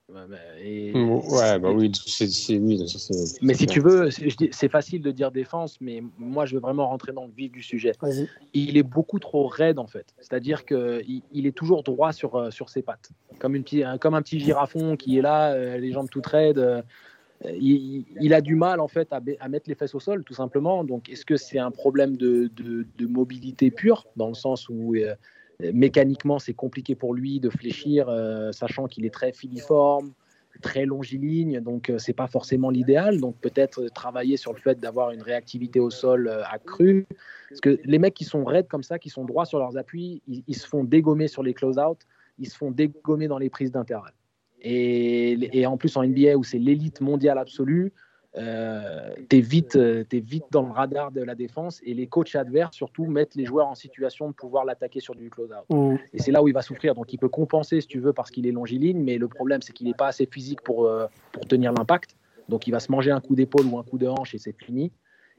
[SPEAKER 3] Et, ouais, bah oui, c'est, oui
[SPEAKER 2] Mais si tu veux, c'est facile de dire défense, mais moi, je veux vraiment rentrer dans le vif du sujet. Il est beaucoup trop raide, en fait. C'est-à-dire qu'il il est toujours droit sur, euh, sur ses pattes. Comme, une, comme un petit girafon qui est là, euh, les jambes toutes raides. Euh, il, il, a du mal, en fait, à, à, mettre les fesses au sol, tout simplement. Donc, est-ce que c'est un problème de, de, de, mobilité pure, dans le sens où mécaniquement, c'est compliqué pour lui de fléchir, euh, sachant qu'il est très filiforme, très longiligne, donc euh, c'est pas forcément l'idéal. Donc peut-être travailler sur le fait d'avoir une réactivité au sol euh, accrue. Parce que les mecs qui sont raides comme ça, qui sont droits sur leurs appuis, ils, se font dégommer sur les close-out, ils se font dégommer dans les prises d'intervalle. Et, et, en plus en NBA où c'est l'élite mondiale absolue, euh, tu es, vite, euh, vite dans le radar de la défense et les coachs adverses surtout mettent les joueurs en situation de pouvoir l'attaquer sur du close-out. Mm. Et c'est là où il va souffrir. Donc il peut compenser si tu veux parce qu'il est longiligne, mais le problème c'est qu'il n'est pas assez physique pour, euh, pour tenir l'impact. Donc il va se manger un coup d'épaule ou un coup de hanche et c'est fini.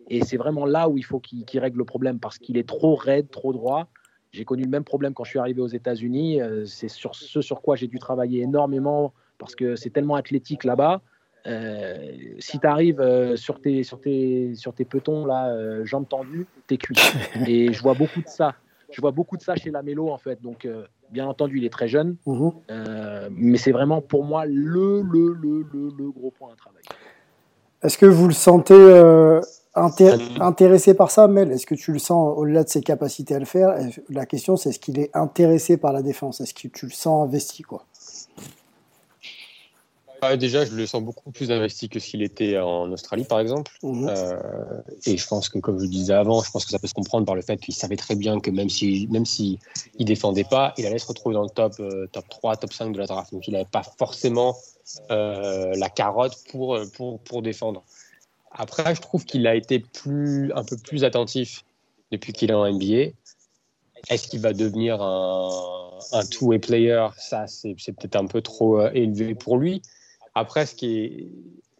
[SPEAKER 2] Et c'est vraiment là où il faut qu'il règle le problème parce qu'il est trop raide, trop droit. J'ai connu le même problème quand je suis arrivé aux États-Unis. c'est sur ce sur quoi j'ai dû travailler énormément parce que c'est tellement athlétique là-bas euh, si tu arrives euh, sur, tes, sur, tes, sur tes petons, là, euh, jambes tendues, t'es cuit. Et je vois beaucoup de ça. Je vois beaucoup de ça chez la Mélo, en fait. Donc, bien entendu, il est très jeune. Mhm. mais c'est vraiment pour moi le, le, le, le, gros point à travailler.
[SPEAKER 1] Est-ce que vous le sentez intéressé par ça, Mel? Est-ce que tu le sens au-delà de ses capacités à le faire? La question, c'est est-ce qu'il est intéressé par la défense? Est-ce que tu le sens investi quoi?
[SPEAKER 3] Déjà, je le sens beaucoup plus investi que s'il était en Australie, par exemple. Mhm. Euh, et je pense que, comme je le disais avant, je pense que ça peut se comprendre par le fait qu'il savait très bien que même s'il si, même si il défendait pas, il allait se retrouver dans le top, euh, top 3, top 5 de la draft. Donc, il n'avait pas forcément euh, la carotte pour, pour, pour défendre. Après, je trouve qu'il a été plus, un peu plus attentif depuis qu'il est en NBA. Est-ce qu'il va devenir un, un two-way player? Ça, c'est peut-être un peu trop élevé pour lui. Après, ce qui est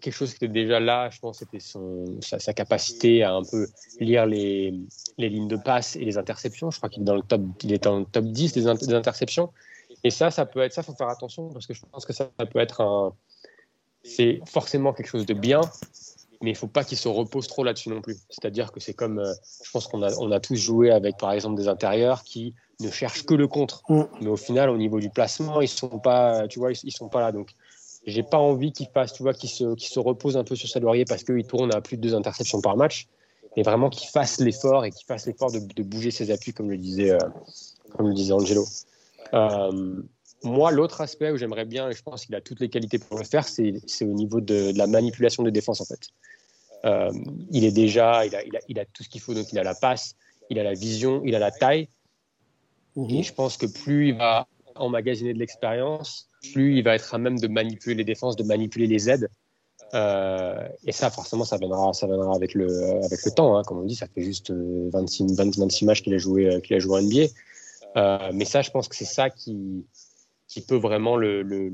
[SPEAKER 3] quelque chose qui était déjà là, je pense, c'était sa, sa, capacité à un peu lire les, les, lignes de passe et les interceptions. Je crois qu'il est dans le top, il est dans le top 10 des, interceptions. Et ça, ça peut être, ça, faut faire attention parce que je pense que ça, peut être un, c'est forcément quelque chose de bien, mais il faut pas qu'il se repose trop là-dessus non plus. C'est-à-dire que c'est comme, euh, je pense qu'on a, on a tous joué avec, par exemple, des intérieurs qui ne cherchent que le contre, mm. mais au final, au niveau du placement, ils sont pas, tu vois, ils, ils sont pas là. Donc, j'ai pas envie qu'il fasse, tu vois, qu'il se, se repose un peu sur sa laurier parce qu'il tourne à plus de deux interceptions par match, mais vraiment qu'il fasse l'effort et qu'il fasse l'effort de, de, bouger ses appuis, comme le disait, euh, comme le disait Angelo. Euh, moi, l'autre aspect où j'aimerais bien, et je pense qu'il a toutes les qualités pour le faire, c'est au niveau de, la manipulation de défense, en fait. Euh, il est déjà, il a, il a, il a tout ce qu'il faut, donc il a la passe, il a la vision, il a la taille. Mhm. Et je pense que plus il va emmagasiner de l'expérience, plus il va être à même de manipuler les défenses, de manipuler les aides. Euh, et ça, forcément, ça viendra, ça viendra avec, le, avec le temps. Hein. Comme on dit, ça fait juste 26, 26 matchs qu'il a, joué, euh, qu'il a joué en NBA. Euh, mais ça, je pense que c'est ça qui, qui peut vraiment le,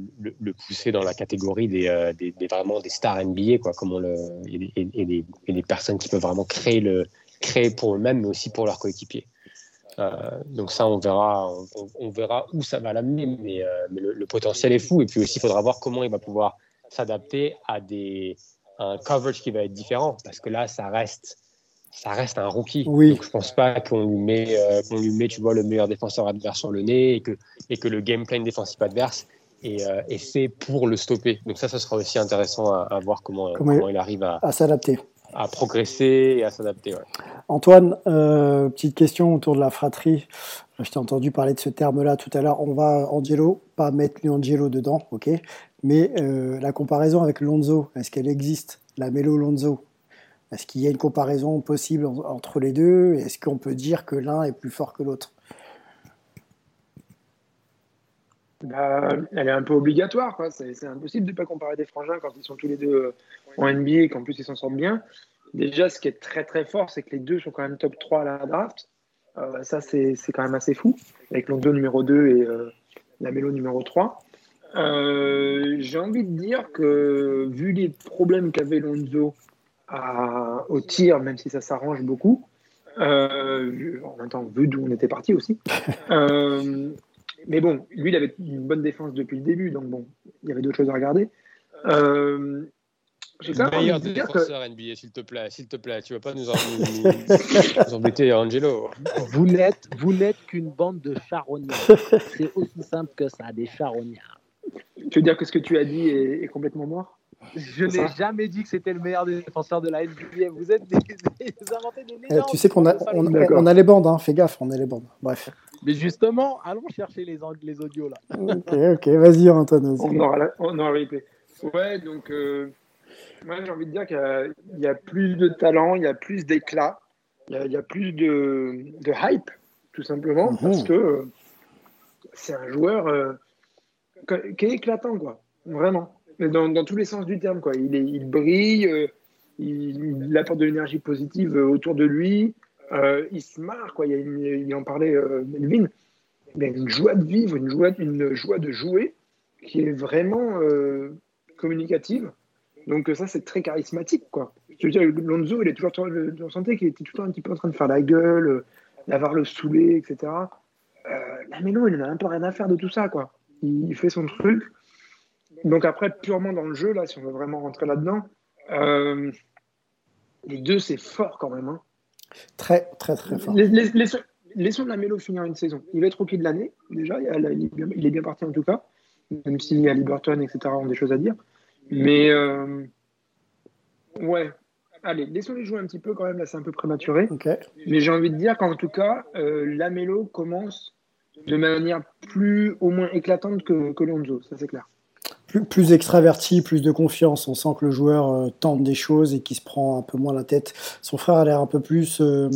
[SPEAKER 3] pousser dans la catégorie des, des, vraiment des stars NBA, quoi, comme le, et, des, et, des, personnes qui peuvent vraiment créer, le, créer pour eux-mêmes, mais aussi pour leurs coéquipiers. Donc ça, on verra, on, verra où ça va l'amener, mais, mais le, potentiel est fou. Et puis aussi, il faudra voir comment il va pouvoir s'adapter à des un coverage qui va être différent, parce que là, ça reste ça reste un rookie.
[SPEAKER 1] Oui.
[SPEAKER 3] Donc je pense pas qu'on lui met, qu'on lui met, tu vois, le meilleur défenseur adverse sur le nez et que, et que le game plan défensif adverse euh, et, fait pour le stopper. Donc ça, ça sera aussi intéressant à, voir comment, comment, il, arrive à,
[SPEAKER 1] s'adapter.
[SPEAKER 3] À progresser et à s'adapter.
[SPEAKER 1] Antoine, euh, petite question autour de la fratrie. Je t'ai entendu parler de ce terme-là tout à l'heure. On va Angelo, pas mettre Angelo dedans, ok Mais euh, la comparaison avec Lonzo, est-ce qu'elle existe La Melo Lonzo? Est-ce qu'il y a une comparaison possible entre les deux? Est-ce qu'on peut dire que l'un est plus fort que l'autre?
[SPEAKER 4] Bah, elle est un peu obligatoire. C'est, impossible de ne pas comparer des frangins quand ils sont tous les deux euh, en NBA et qu'en plus ils s'en sortent bien. Déjà, ce qui est très très fort, c'est que les deux sont quand même top 3 à la draft. Euh, ça, c'est, quand même assez fou, avec Lonzo numéro 2 et euh, la Mélo numéro 3. j'ai envie de dire que, vu les problèmes qu'avait Lonzo au tir, même si ça s'arrange beaucoup, en même temps, vu d'où on était parti aussi, mais bon, lui, il avait une bonne défense depuis le début, donc bon, il y avait d'autres choses à regarder. Euh,
[SPEAKER 3] meilleur défenseur NBA, s'il te plaît, s'il te plaît. Tu vas pas nous, nous, embêter, Angelo.
[SPEAKER 2] Vous n'êtes, vous n'êtes qu'une bande de charognards. C'est aussi simple que ça, des charognards.
[SPEAKER 4] Tu veux dire que ce que tu as dit est, est complètement mort?
[SPEAKER 2] Je n'ai jamais dit que c'était le meilleur défenseur de la NBA. Vous êtes des, des, des légendes.
[SPEAKER 1] tu sais qu'on a, on, on, a les bandes, hein. fais gaffe, on a les bandes. Bref.
[SPEAKER 2] Mais justement, allons chercher les, les audios là.
[SPEAKER 1] ok, ok, vas-y Antoine.
[SPEAKER 4] On aura, on aura Ouais, donc euh, moi j'ai envie de dire qu'il y, a plus de talent, il y a plus d'éclat, il, y a plus de, de hype, tout simplement, mhm. parce que euh, c'est un joueur euh, qui est éclatant, quoi. Vraiment dans, dans, tous les sens du terme. Quoi. Il, est, il brille, euh, il, apporte de l'énergie positive euh, autour de lui, euh, il se marre. Quoi. Il, il en parlait, Melvin. Il a une joie de vivre, une joie, une joie de jouer qui est vraiment communicative. Donc ça, c'est très charismatique. Quoi. Je veux dire, Lonzo, il est toujours, on sentait qu'il était tout le temps un petit peu en train de faire la gueule, d'avoir le saoulé, etc. Euh, mais non, il n'a un peu rien à faire de tout ça. Quoi. Il fait son truc. Donc après, purement dans le jeu, là, si on veut vraiment rentrer là-dedans, euh, les deux, c'est fort quand même. Hein.
[SPEAKER 1] Très, très, très fort.
[SPEAKER 4] laissons, la Mélo finir une saison. Il va être rookie de l'année, déjà. Il est, bien, parti en tout cas. Même si Ali Burton, etc., ont des choses à dire. Mais euh, ouais, allez, laissons-les jouer un petit peu quand même. Là, c'est un peu prématuré. Mais j'ai envie de dire qu'en tout cas, euh, la Mélo commence de manière plus, au moins éclatante que, que Lonzo. Ça, c'est clair
[SPEAKER 1] plus, extraverti, plus de confiance. On sent que le joueur euh, tente des choses et qu'il se prend un peu moins la tête. Son frère a l'air un peu plus euh,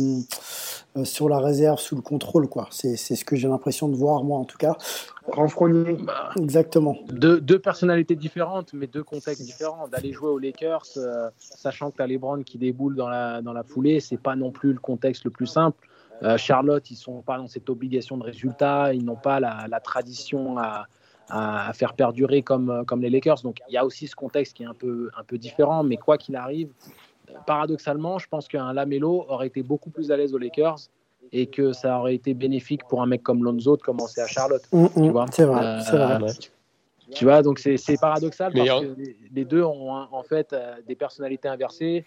[SPEAKER 1] euh, sur la réserve, sous le contrôle. quoi. C'est ce que j'ai l'impression de voir, moi en tout cas.
[SPEAKER 4] Renfrogné.
[SPEAKER 1] Exactement.
[SPEAKER 2] Deux, deux, personnalités différentes, mais deux contextes différents. D'aller jouer aux Lakers, sachant que tu as LeBron qui déboule dans la, dans la foulée, c'est pas non plus le contexte le plus simple. Charlotte, ils sont pas dans cette obligation de résultat, ils n'ont pas la, la tradition à à, faire perdurer comme, comme les Lakers. Donc il y a aussi ce contexte qui est un peu, un peu différent, mais quoi qu'il arrive, paradoxalement, je pense qu'un Lamelo aurait été beaucoup plus à l'aise aux Lakers et que ça aurait été bénéfique pour un mec comme Lonzo de commencer à Charlotte.
[SPEAKER 1] Mm, mm, c'est vrai, euh, c'est vrai.
[SPEAKER 2] Tu vois, donc c'est paradoxal parce que les deux ont en fait euh, des personnalités inversées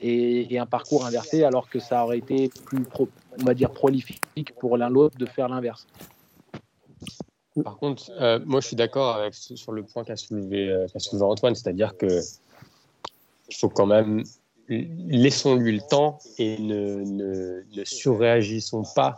[SPEAKER 2] et, et, un parcours inversé, alors que ça aurait été plus, on va dire, prolifique pour l'un l'autre de faire l'inverse.
[SPEAKER 3] Par contre, euh, moi, je suis d'accord avec sur le point qu'a soulevé, euh, Antoine, c'est-à-dire que il faut quand même laissons-lui le temps et ne, ne, surréagissons pas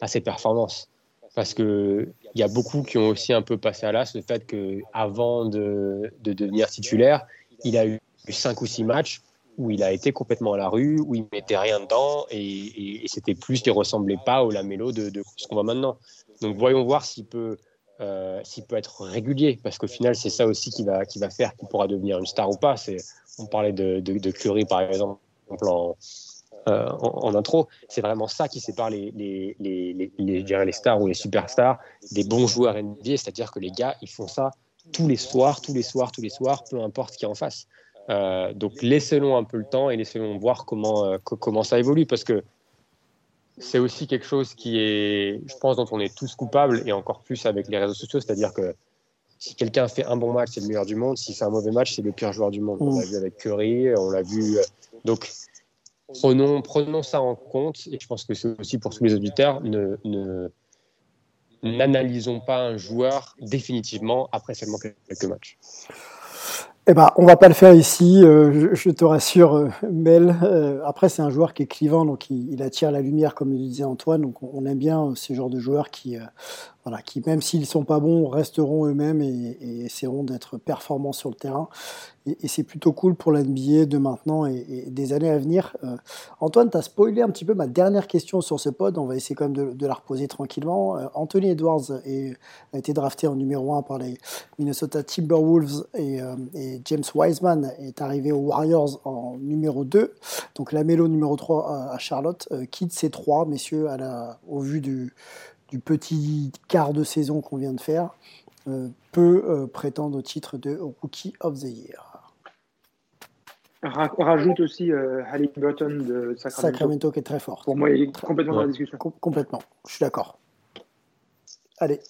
[SPEAKER 3] à ses performances, parce que il y a beaucoup qui ont aussi un peu passé à l'as le fait que avant de, de, devenir titulaire, il a eu cinq ou six matchs où il a été complètement à la rue, où il mettait rien dedans et, et, c'était plus, il ressemblait pas au Lamelo de, de ce qu'on voit maintenant. Donc voyons voir s'il peut euh, s'il peut être régulier, parce qu'au final, c'est ça aussi qui va, qui va faire qu'il pourra devenir une star ou pas. C'est, on parlait de, de, Curry, par exemple, en, euh, intro. C'est vraiment ça qui sépare les, les, les, les, les stars ou les superstars des bons joueurs NBA, c'est-à-dire que les gars, ils font ça tous les soirs, tous les soirs, tous les soirs, peu importe qui en face. Euh, donc laissez-le un peu le temps et laissez-le voir comment, comment ça évolue, parce que c'est aussi quelque chose qui est, je pense, dont on est tous coupables et encore plus avec les réseaux sociaux. C'est-à-dire que si quelqu'un fait un bon match, c'est le meilleur du monde. S'il fait un mauvais match, c'est le pire joueur du monde. On l'a vu avec Curry, on l'a vu. Donc, prenons, prenons ça en compte. Et je pense que c'est aussi pour tous les auditeurs. Ne, ne, n'analysons pas un joueur définitivement après seulement quelques matchs.
[SPEAKER 1] Eh ben, on va pas le faire ici, euh, je, te rassure, euh, Mel. Euh, après, c'est un joueur qui est clivant, donc il, attire la lumière, comme le disait Antoine. Donc, on, aime bien ce genre de joueurs qui, voilà, qui même s'ils sont pas bons, resteront eux-mêmes et, et, essaieront d'être performants sur le terrain. Et, et c'est plutôt cool pour l'NBA de maintenant et, des années à venir. Euh, Antoine, tu as spoilé un petit peu ma dernière question sur ce pod. On va essayer quand même de, la reposer tranquillement. Euh, Anthony Edwards a été drafté en numéro 1 par les Minnesota Timberwolves et, euh, James Wiseman est arrivé aux Warriors en numéro 2. Donc la mélo numéro 3 à, Charlotte quitte ces trois, messieurs, à la, au vu du du petit quart de saison qu'on vient de faire, euh, peut euh, prétendre au titre de Rookie of the Year.
[SPEAKER 4] On rajoute aussi euh, Burton de Sacramento.
[SPEAKER 1] Sacramento qui est très fort.
[SPEAKER 4] Pour moi, il est complètement dans la discussion.
[SPEAKER 1] complètement, je suis d'accord. Allez,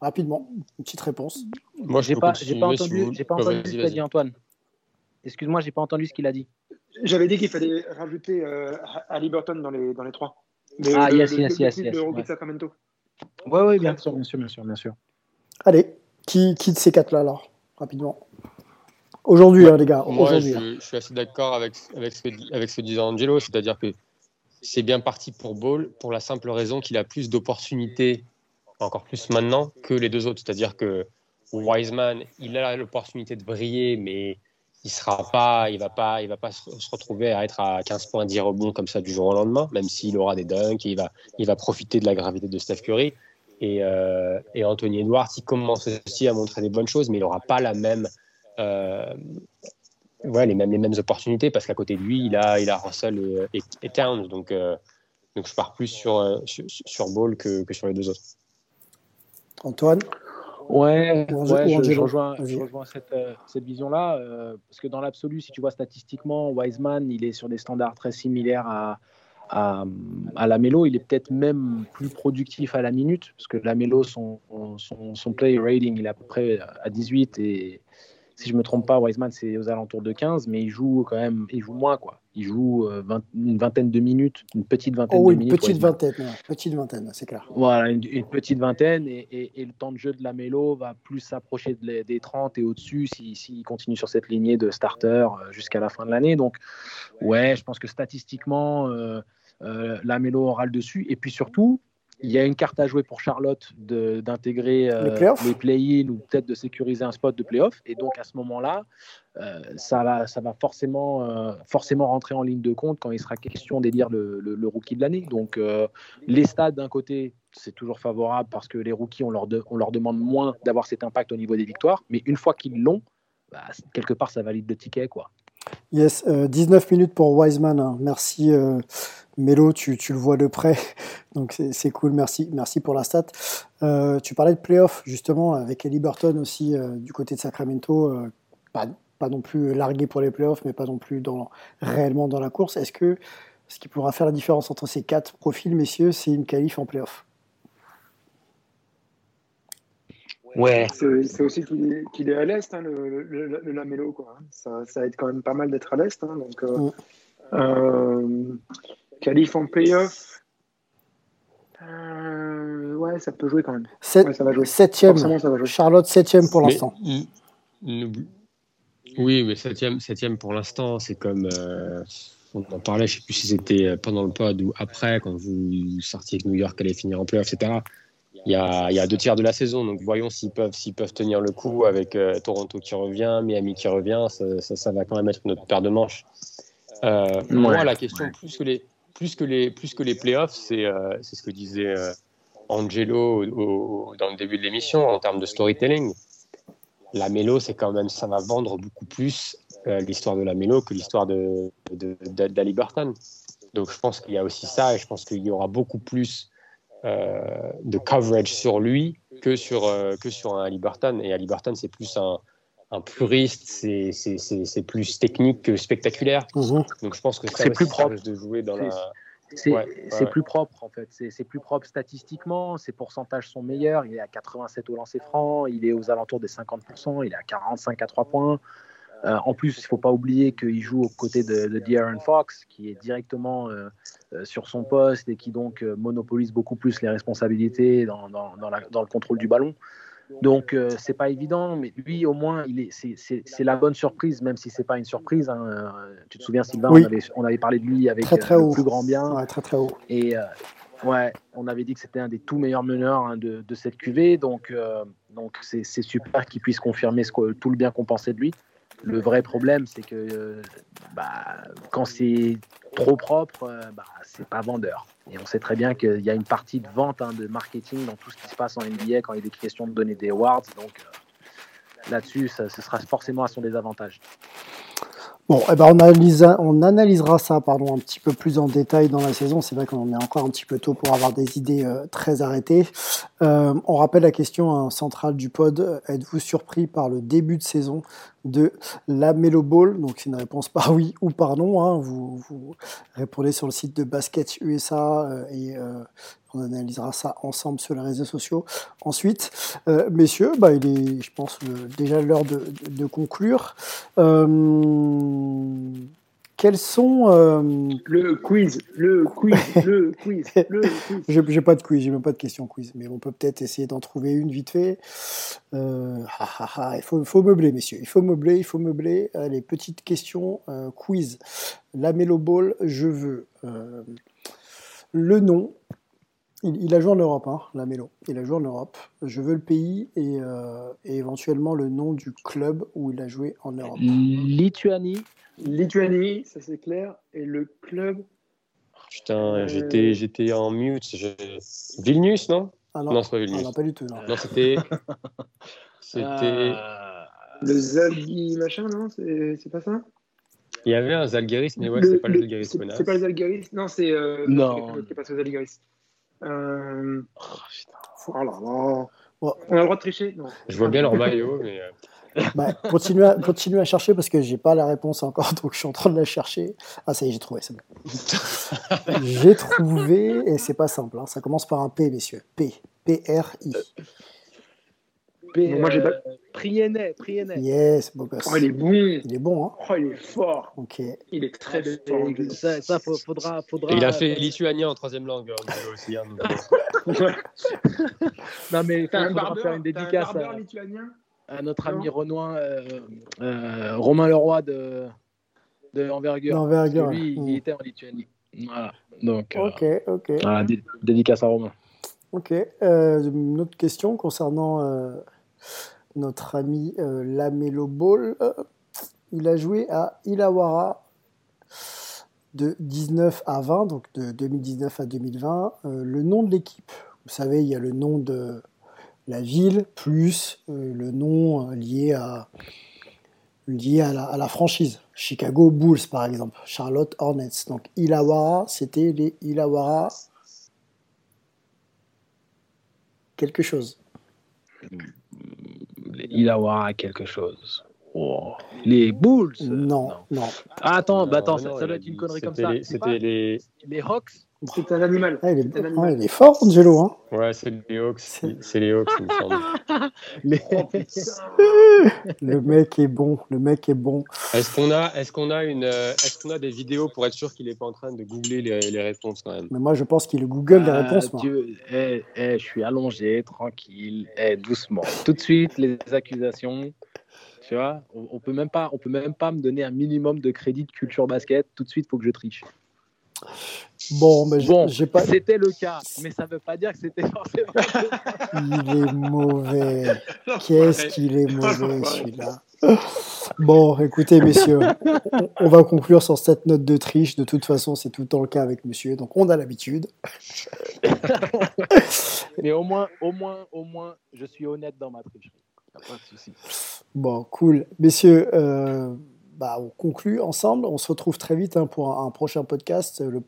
[SPEAKER 1] rapidement, une petite réponse.
[SPEAKER 2] Moi, j'ai pas, pas entendu, j'ai pas entendu ce qu'a dit Antoine. Excuse-moi, j'ai pas entendu ce qu'il a dit.
[SPEAKER 4] J'avais dit qu'il fallait rajouter euh, Burton dans les, dans les trois
[SPEAKER 2] ah, yes, yes, yes, yes. Oui, oui, bien sûr, bien sûr, bien sûr, bien sûr.
[SPEAKER 1] Allez, qui quitte ces quatre-là, alors, rapidement? Aujourd'hui, hein, les gars.
[SPEAKER 3] Moi, je, je, suis assez d'accord avec, avec, ce que, avec ce que disait Angelo, c'est-à-dire que c'est bien parti pour Ball pour la simple raison qu'il a plus d'opportunités, encore plus maintenant, que les deux autres. C'est-à-dire que Wiseman, il a l'opportunité de briller, mais il sera pas, il va pas, il va pas se retrouver à être à 15 points 10 rebonds comme ça du jour au lendemain, même s'il aura des dunks, il va, il va profiter de la gravité de Steph Curry. Et, euh, et Anthony Edwards, il commence aussi à montrer des bonnes choses, mais il n'aura pas la même, euh, les mêmes, les mêmes opportunités parce qu'à côté de lui, il a, il a Russell et, et, Towns, donc, euh, donc je pars plus sur, sur, sur Ball que, que sur les deux autres.
[SPEAKER 1] Antoine?
[SPEAKER 2] Ouais, je, rejoins, cette, euh, cette vision-là, euh, parce que dans l'absolu, si tu vois statistiquement, Wiseman, il est sur des standards très similaires à, à, à la Mélo. Il est peut-être même plus productif à la minute, parce que la Mélo, son, son, son, play rating, il est à peu près à 18 et si je me trompe pas, Wiseman c'est aux alentours de 15, mais il joue quand même, il joue moins quoi. Il joue euh, une vingtaine de minutes, une petite vingtaine
[SPEAKER 1] oh,
[SPEAKER 2] de minutes.
[SPEAKER 1] Petite vingtaine, petite vingtaine, c'est clair.
[SPEAKER 2] Voilà, une, petite vingtaine et, le temps de jeu de la Mélo va plus s'approcher des 30 et au-dessus s'il si, continue sur cette lignée de starter euh, jusqu'à la fin de l'année. Donc, ouais, je pense que statistiquement, euh, la Mélo aura le dessus. Et puis surtout, il y a une carte à jouer pour Charlotte d'intégrer euh, les play-in ou peut-être de sécuriser un spot de play-off. Et donc à ce moment-là, euh, ça, va, ça va forcément, euh, forcément rentrer en ligne de compte quand il sera question d'élire le, le, rookie de l'année. Donc les stades d'un côté, c'est toujours favorable parce que les rookies, on leur, on leur demande moins d'avoir cet impact au niveau des victoires. Mais une fois qu'ils l'ont, bah, quelque part, ça valide le ticket. quoi.
[SPEAKER 1] Yes, 19 minutes pour Wiseman. Hein. Merci. Mélo, tu, tu, le vois de près, donc c'est cool, merci, merci pour la stat. Euh, tu parlais de playoff, justement, avec Ellie Burton aussi, euh, du côté de Sacramento, euh, pas, pas, non plus largué pour les playoffs, mais pas non plus dans, réellement dans la course. Est-ce que ce qui pourra faire la différence entre ces quatre profils, messieurs, c'est une qualif en playoff?
[SPEAKER 2] Ouais.
[SPEAKER 4] C'est aussi qu'il est, à l'Est, hein, le, le, Lamelo. Quoi. Ça, ça aide quand même pas mal d'être à l'Est. Hein, donc, mm. Qualif en playoff. Euh, ouais, ça peut jouer quand même.
[SPEAKER 1] ouais, ça va jouer. Septième. Charlotte, septième pour l'instant.
[SPEAKER 3] Oui, mais septième, septième pour l'instant, c'est comme. Euh, on en parlait, je ne sais plus si c'était pendant le pod ou après, quand vous sortiez que New York allait finir en playoff, etc. Il y, a, il y a, deux tiers de la saison, donc voyons s'ils peuvent, s'ils peuvent tenir le coup avec euh, Toronto qui revient, Miami qui revient, ça, ça, va quand même être notre paire de manches. Moi, la question, plus que les, plus que les, plus que les playoffs, c'est euh, ce que disait euh, Angelo dans le début de l'émission en termes de storytelling. La mélo, c'est quand même, ça va vendre beaucoup plus euh, l'histoire de la mélo que l'histoire de, d'Ali Burton. Donc je pense qu'il y a aussi ça et je pense qu'il y aura beaucoup plus de coverage sur lui que sur, que sur un Ali Burton. Et Ali Burton, c'est plus un, un puriste, c'est plus technique que spectaculaire.
[SPEAKER 1] Mhm.
[SPEAKER 3] Donc je pense que c'est plus proche de jouer dans la
[SPEAKER 2] C'est plus propre en fait, c'est plus propre statistiquement, ses pourcentages sont meilleurs, il est à 87 au lancer franc, il est aux alentours des 50%, il est à 45 à 3 points. Euh, en plus, il ne faut pas oublier qu'il joue aux côtés de, de De'Aaron Fox, qui est directement euh, euh, sur son poste et qui donc monopolise beaucoup plus les responsabilités dans, dans, dans, dans le contrôle du ballon. Donc euh, c'est pas évident, mais lui au moins il est, c'est, la bonne surprise, même si c'est pas une surprise. Hein. Euh, tu te souviens Sylvain, on, avait, on, avait, parlé de lui avec
[SPEAKER 1] très, très
[SPEAKER 2] le plus grand bien.
[SPEAKER 1] Ouais, très très haut.
[SPEAKER 2] Et euh, ouais, on avait dit que c'était un des tout meilleurs meneurs hein, de, de, cette QV, donc donc c'est, super qu'il puisse confirmer ce tout le bien qu'on pensait de lui. Le vrai problème, c'est que bah, quand c'est trop propre, bah, c'est pas vendeur. Et on sait très bien qu'il y a une partie de vente, hein, de marketing dans tout ce qui se passe en NBA quand il est question de donner des awards. Donc euh, là-dessus, ce sera forcément à son désavantage.
[SPEAKER 1] Bon, eh ben on, analyse, on, analysera ça pardon, un petit peu plus en détail dans la saison. C'est vrai qu'on est encore un petit peu tôt pour avoir des idées euh, très arrêtées. Euh, on rappelle la question hein, centrale du pod. Êtes-vous surpris par le début de saison de la Melo Ball Donc c'est une réponse par oui ou par non. Hein. Vous, répondez sur le site de Basket USA euh, et on analysera ça ensemble sur les réseaux sociaux. Ensuite, euh, messieurs, bah, il est, je pense, déjà l'heure de, conclure. Euh, quels sont euh,
[SPEAKER 4] le quiz, le quiz, le quiz, le quiz.
[SPEAKER 1] J'ai pas de quiz, j'ai même pas de question quiz, mais on peut peut-être essayer d'en trouver une vite fait. il faut, faut, meubler, messieurs, il faut meubler, il faut meubler. Allez, petite question quiz. La Melo Ball, je veux le nom il, a joué en Europe, hein, la Mélo. Il a joué en Europe. Je veux le pays euh, et, éventuellement le nom du club où il a joué en Europe.
[SPEAKER 2] Lituanie.
[SPEAKER 4] Lituanie, ça c'est clair. Et le club.
[SPEAKER 3] Putain, euh, j'étais, j'étais en mute. Vilnius, non?
[SPEAKER 1] Ah non,
[SPEAKER 3] non c'est pas Vilnius.
[SPEAKER 1] Ah non, pas du tout.
[SPEAKER 3] Non, c'était. c'était. Euh,
[SPEAKER 4] le Zalgi machin, non? C'est, pas ça?
[SPEAKER 3] Il y avait un Zalgiris, mais ouais, c'est pas le, Zalgiris.
[SPEAKER 4] C'est, pas le Zalgiris, non, c'est.
[SPEAKER 2] non.
[SPEAKER 4] C'est pas le Zalgiris. Euh... Oh, là là. On a le droit de tricher? Non.
[SPEAKER 3] Je vois bien leur maillot, mais. Euh.
[SPEAKER 1] Bah, continuez, à, chercher parce que j'ai pas la réponse encore, donc je suis en train de la chercher. Ah, ça y est, j'ai trouvé, c'est bon. j'ai trouvé, et c'est pas simple, hein. ça commence par un P, messieurs. P. P-R-I.
[SPEAKER 4] P, moi j'ai pas.
[SPEAKER 2] Priennet, Priennet.
[SPEAKER 1] Yes, beau
[SPEAKER 4] gosse. Oh, il est bon.
[SPEAKER 1] Il est bon, hein.
[SPEAKER 4] Oh, il est fort.
[SPEAKER 1] Ok.
[SPEAKER 4] Il est très
[SPEAKER 2] fort. Ça, ça faudra, faudra.
[SPEAKER 3] il a fait lituanien en troisième langue hein, aussi. Hein,
[SPEAKER 2] non, mais il faudra faire une dédicace
[SPEAKER 4] à, lituanien
[SPEAKER 2] à notre ami Renoir, euh, euh, Romain Leroy de, de Envergure.
[SPEAKER 1] Envergure.
[SPEAKER 2] Lui, il mm. était en Lituanie. Voilà. Donc,
[SPEAKER 1] euh, ok, ok.
[SPEAKER 2] Voilà, dédicace à Romain.
[SPEAKER 1] Ok. une autre question concernant notre ami euh, Lamelo Ball. Euh, il a joué à Ilawara de 19 à 20, donc de 2019 à 2020. Euh, le nom de l'équipe, vous savez, il y a le nom de la ville plus le nom lié à lié à la, franchise. Chicago Bulls, par exemple. Charlotte Hornets. Donc, Ilawara, c'était les Ilawara quelque chose
[SPEAKER 2] il avoir quelque chose. Oh. Les Bulls
[SPEAKER 1] Non, non.
[SPEAKER 2] Ah, attends, bah attends, ça, doit être une connerie comme ça.
[SPEAKER 3] C'était les...
[SPEAKER 2] les Hawks
[SPEAKER 4] C'est un animal.
[SPEAKER 1] Ah, il, est... un animal. il, est... fort, Angelo. Hein
[SPEAKER 3] ouais, c'est les Hawks. C'est les Hawks, il me semble.
[SPEAKER 1] les... le mec est bon. Le mec est bon.
[SPEAKER 3] Est-ce qu'on a, est qu'on a, une, est qu'on a des vidéos pour être sûr qu'il n'est pas en train de googler les, les, réponses quand même?
[SPEAKER 1] Mais moi, je pense qu'il google les ah, réponses.
[SPEAKER 2] Dieu, eh, eh, je suis allongé, tranquille, eh, doucement. Tout de suite, les accusations. Tu vois, on, on, peut même pas, on peut même pas me donner un minimum de crédit de culture basket. Tout de suite, il faut que je triche.
[SPEAKER 1] Bon, mais bon, j'ai pas.
[SPEAKER 2] C'était le cas, mais ça veut pas dire que c'était forcément.
[SPEAKER 1] il est mauvais. Qu'est-ce qu'il est mauvais celui-là. Bon, écoutez, messieurs, on, va conclure sur cette note de triche. De toute façon, c'est tout le temps le cas avec monsieur, donc on a l'habitude.
[SPEAKER 2] mais au moins, au moins, au moins, je suis honnête dans ma tricherie. Pas de souci.
[SPEAKER 1] Bon, cool. Messieurs, euh, bah, on conclut ensemble. On se retrouve très vite hein, pour un, prochain podcast. Le,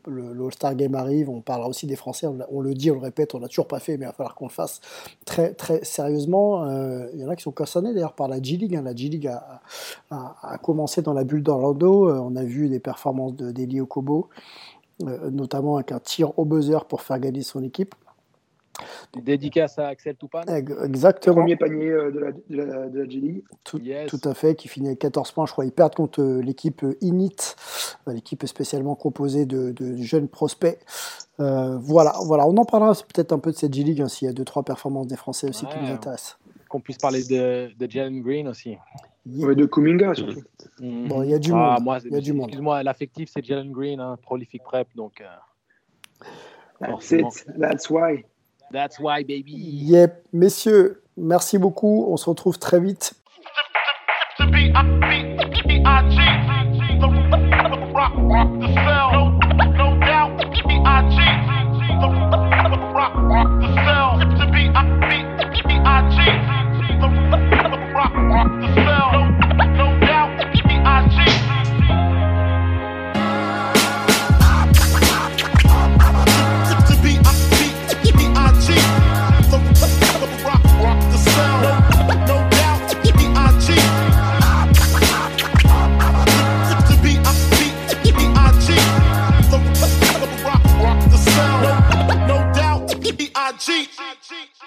[SPEAKER 1] All-Star Game arrive. On parlera aussi des Français. On, le dit, on le répète, on l'a toujours pas fait, mais il va falloir qu'on le fasse très, très sérieusement. Euh, il y en a qui sont concernés d'ailleurs par la G-League. Hein. La G-League a, commencé dans la bulle d'Orlando. Euh, on a vu des performances d'Eli Okobo.
[SPEAKER 5] notamment avec un tir au buzzer pour faire gagner son équipe.
[SPEAKER 2] Dédicace à Axel Toupane.
[SPEAKER 5] Exactement.
[SPEAKER 4] Premier panier de la, de la, de la G-League.
[SPEAKER 5] Tout, tout, à fait, qui finit avec 14 points. Je crois qu'ils perdent contre l'équipe Init, l'équipe spécialement composée de, de jeunes prospects. Euh, voilà, voilà, on en parlera peut-être un peu de cette G-League, hein, s'il y a deux, trois performances des Français aussi
[SPEAKER 2] ouais,
[SPEAKER 5] qui nous intéressent.
[SPEAKER 2] Qu'on puisse parler de, de Jalen Green aussi.
[SPEAKER 4] Ouais, de Kuminga surtout.
[SPEAKER 5] Mm -hmm. Bon, il y a du ah, monde.
[SPEAKER 2] Moi,
[SPEAKER 5] il y a du monde.
[SPEAKER 2] Excuse-moi, l'affectif c'est Jalen Green, hein, prolific prep, donc. Euh,
[SPEAKER 4] That's it. That's why.
[SPEAKER 2] That's why, baby.
[SPEAKER 5] Yep, messieurs, merci beaucoup. On se retrouve très vite. cheat. I cheat.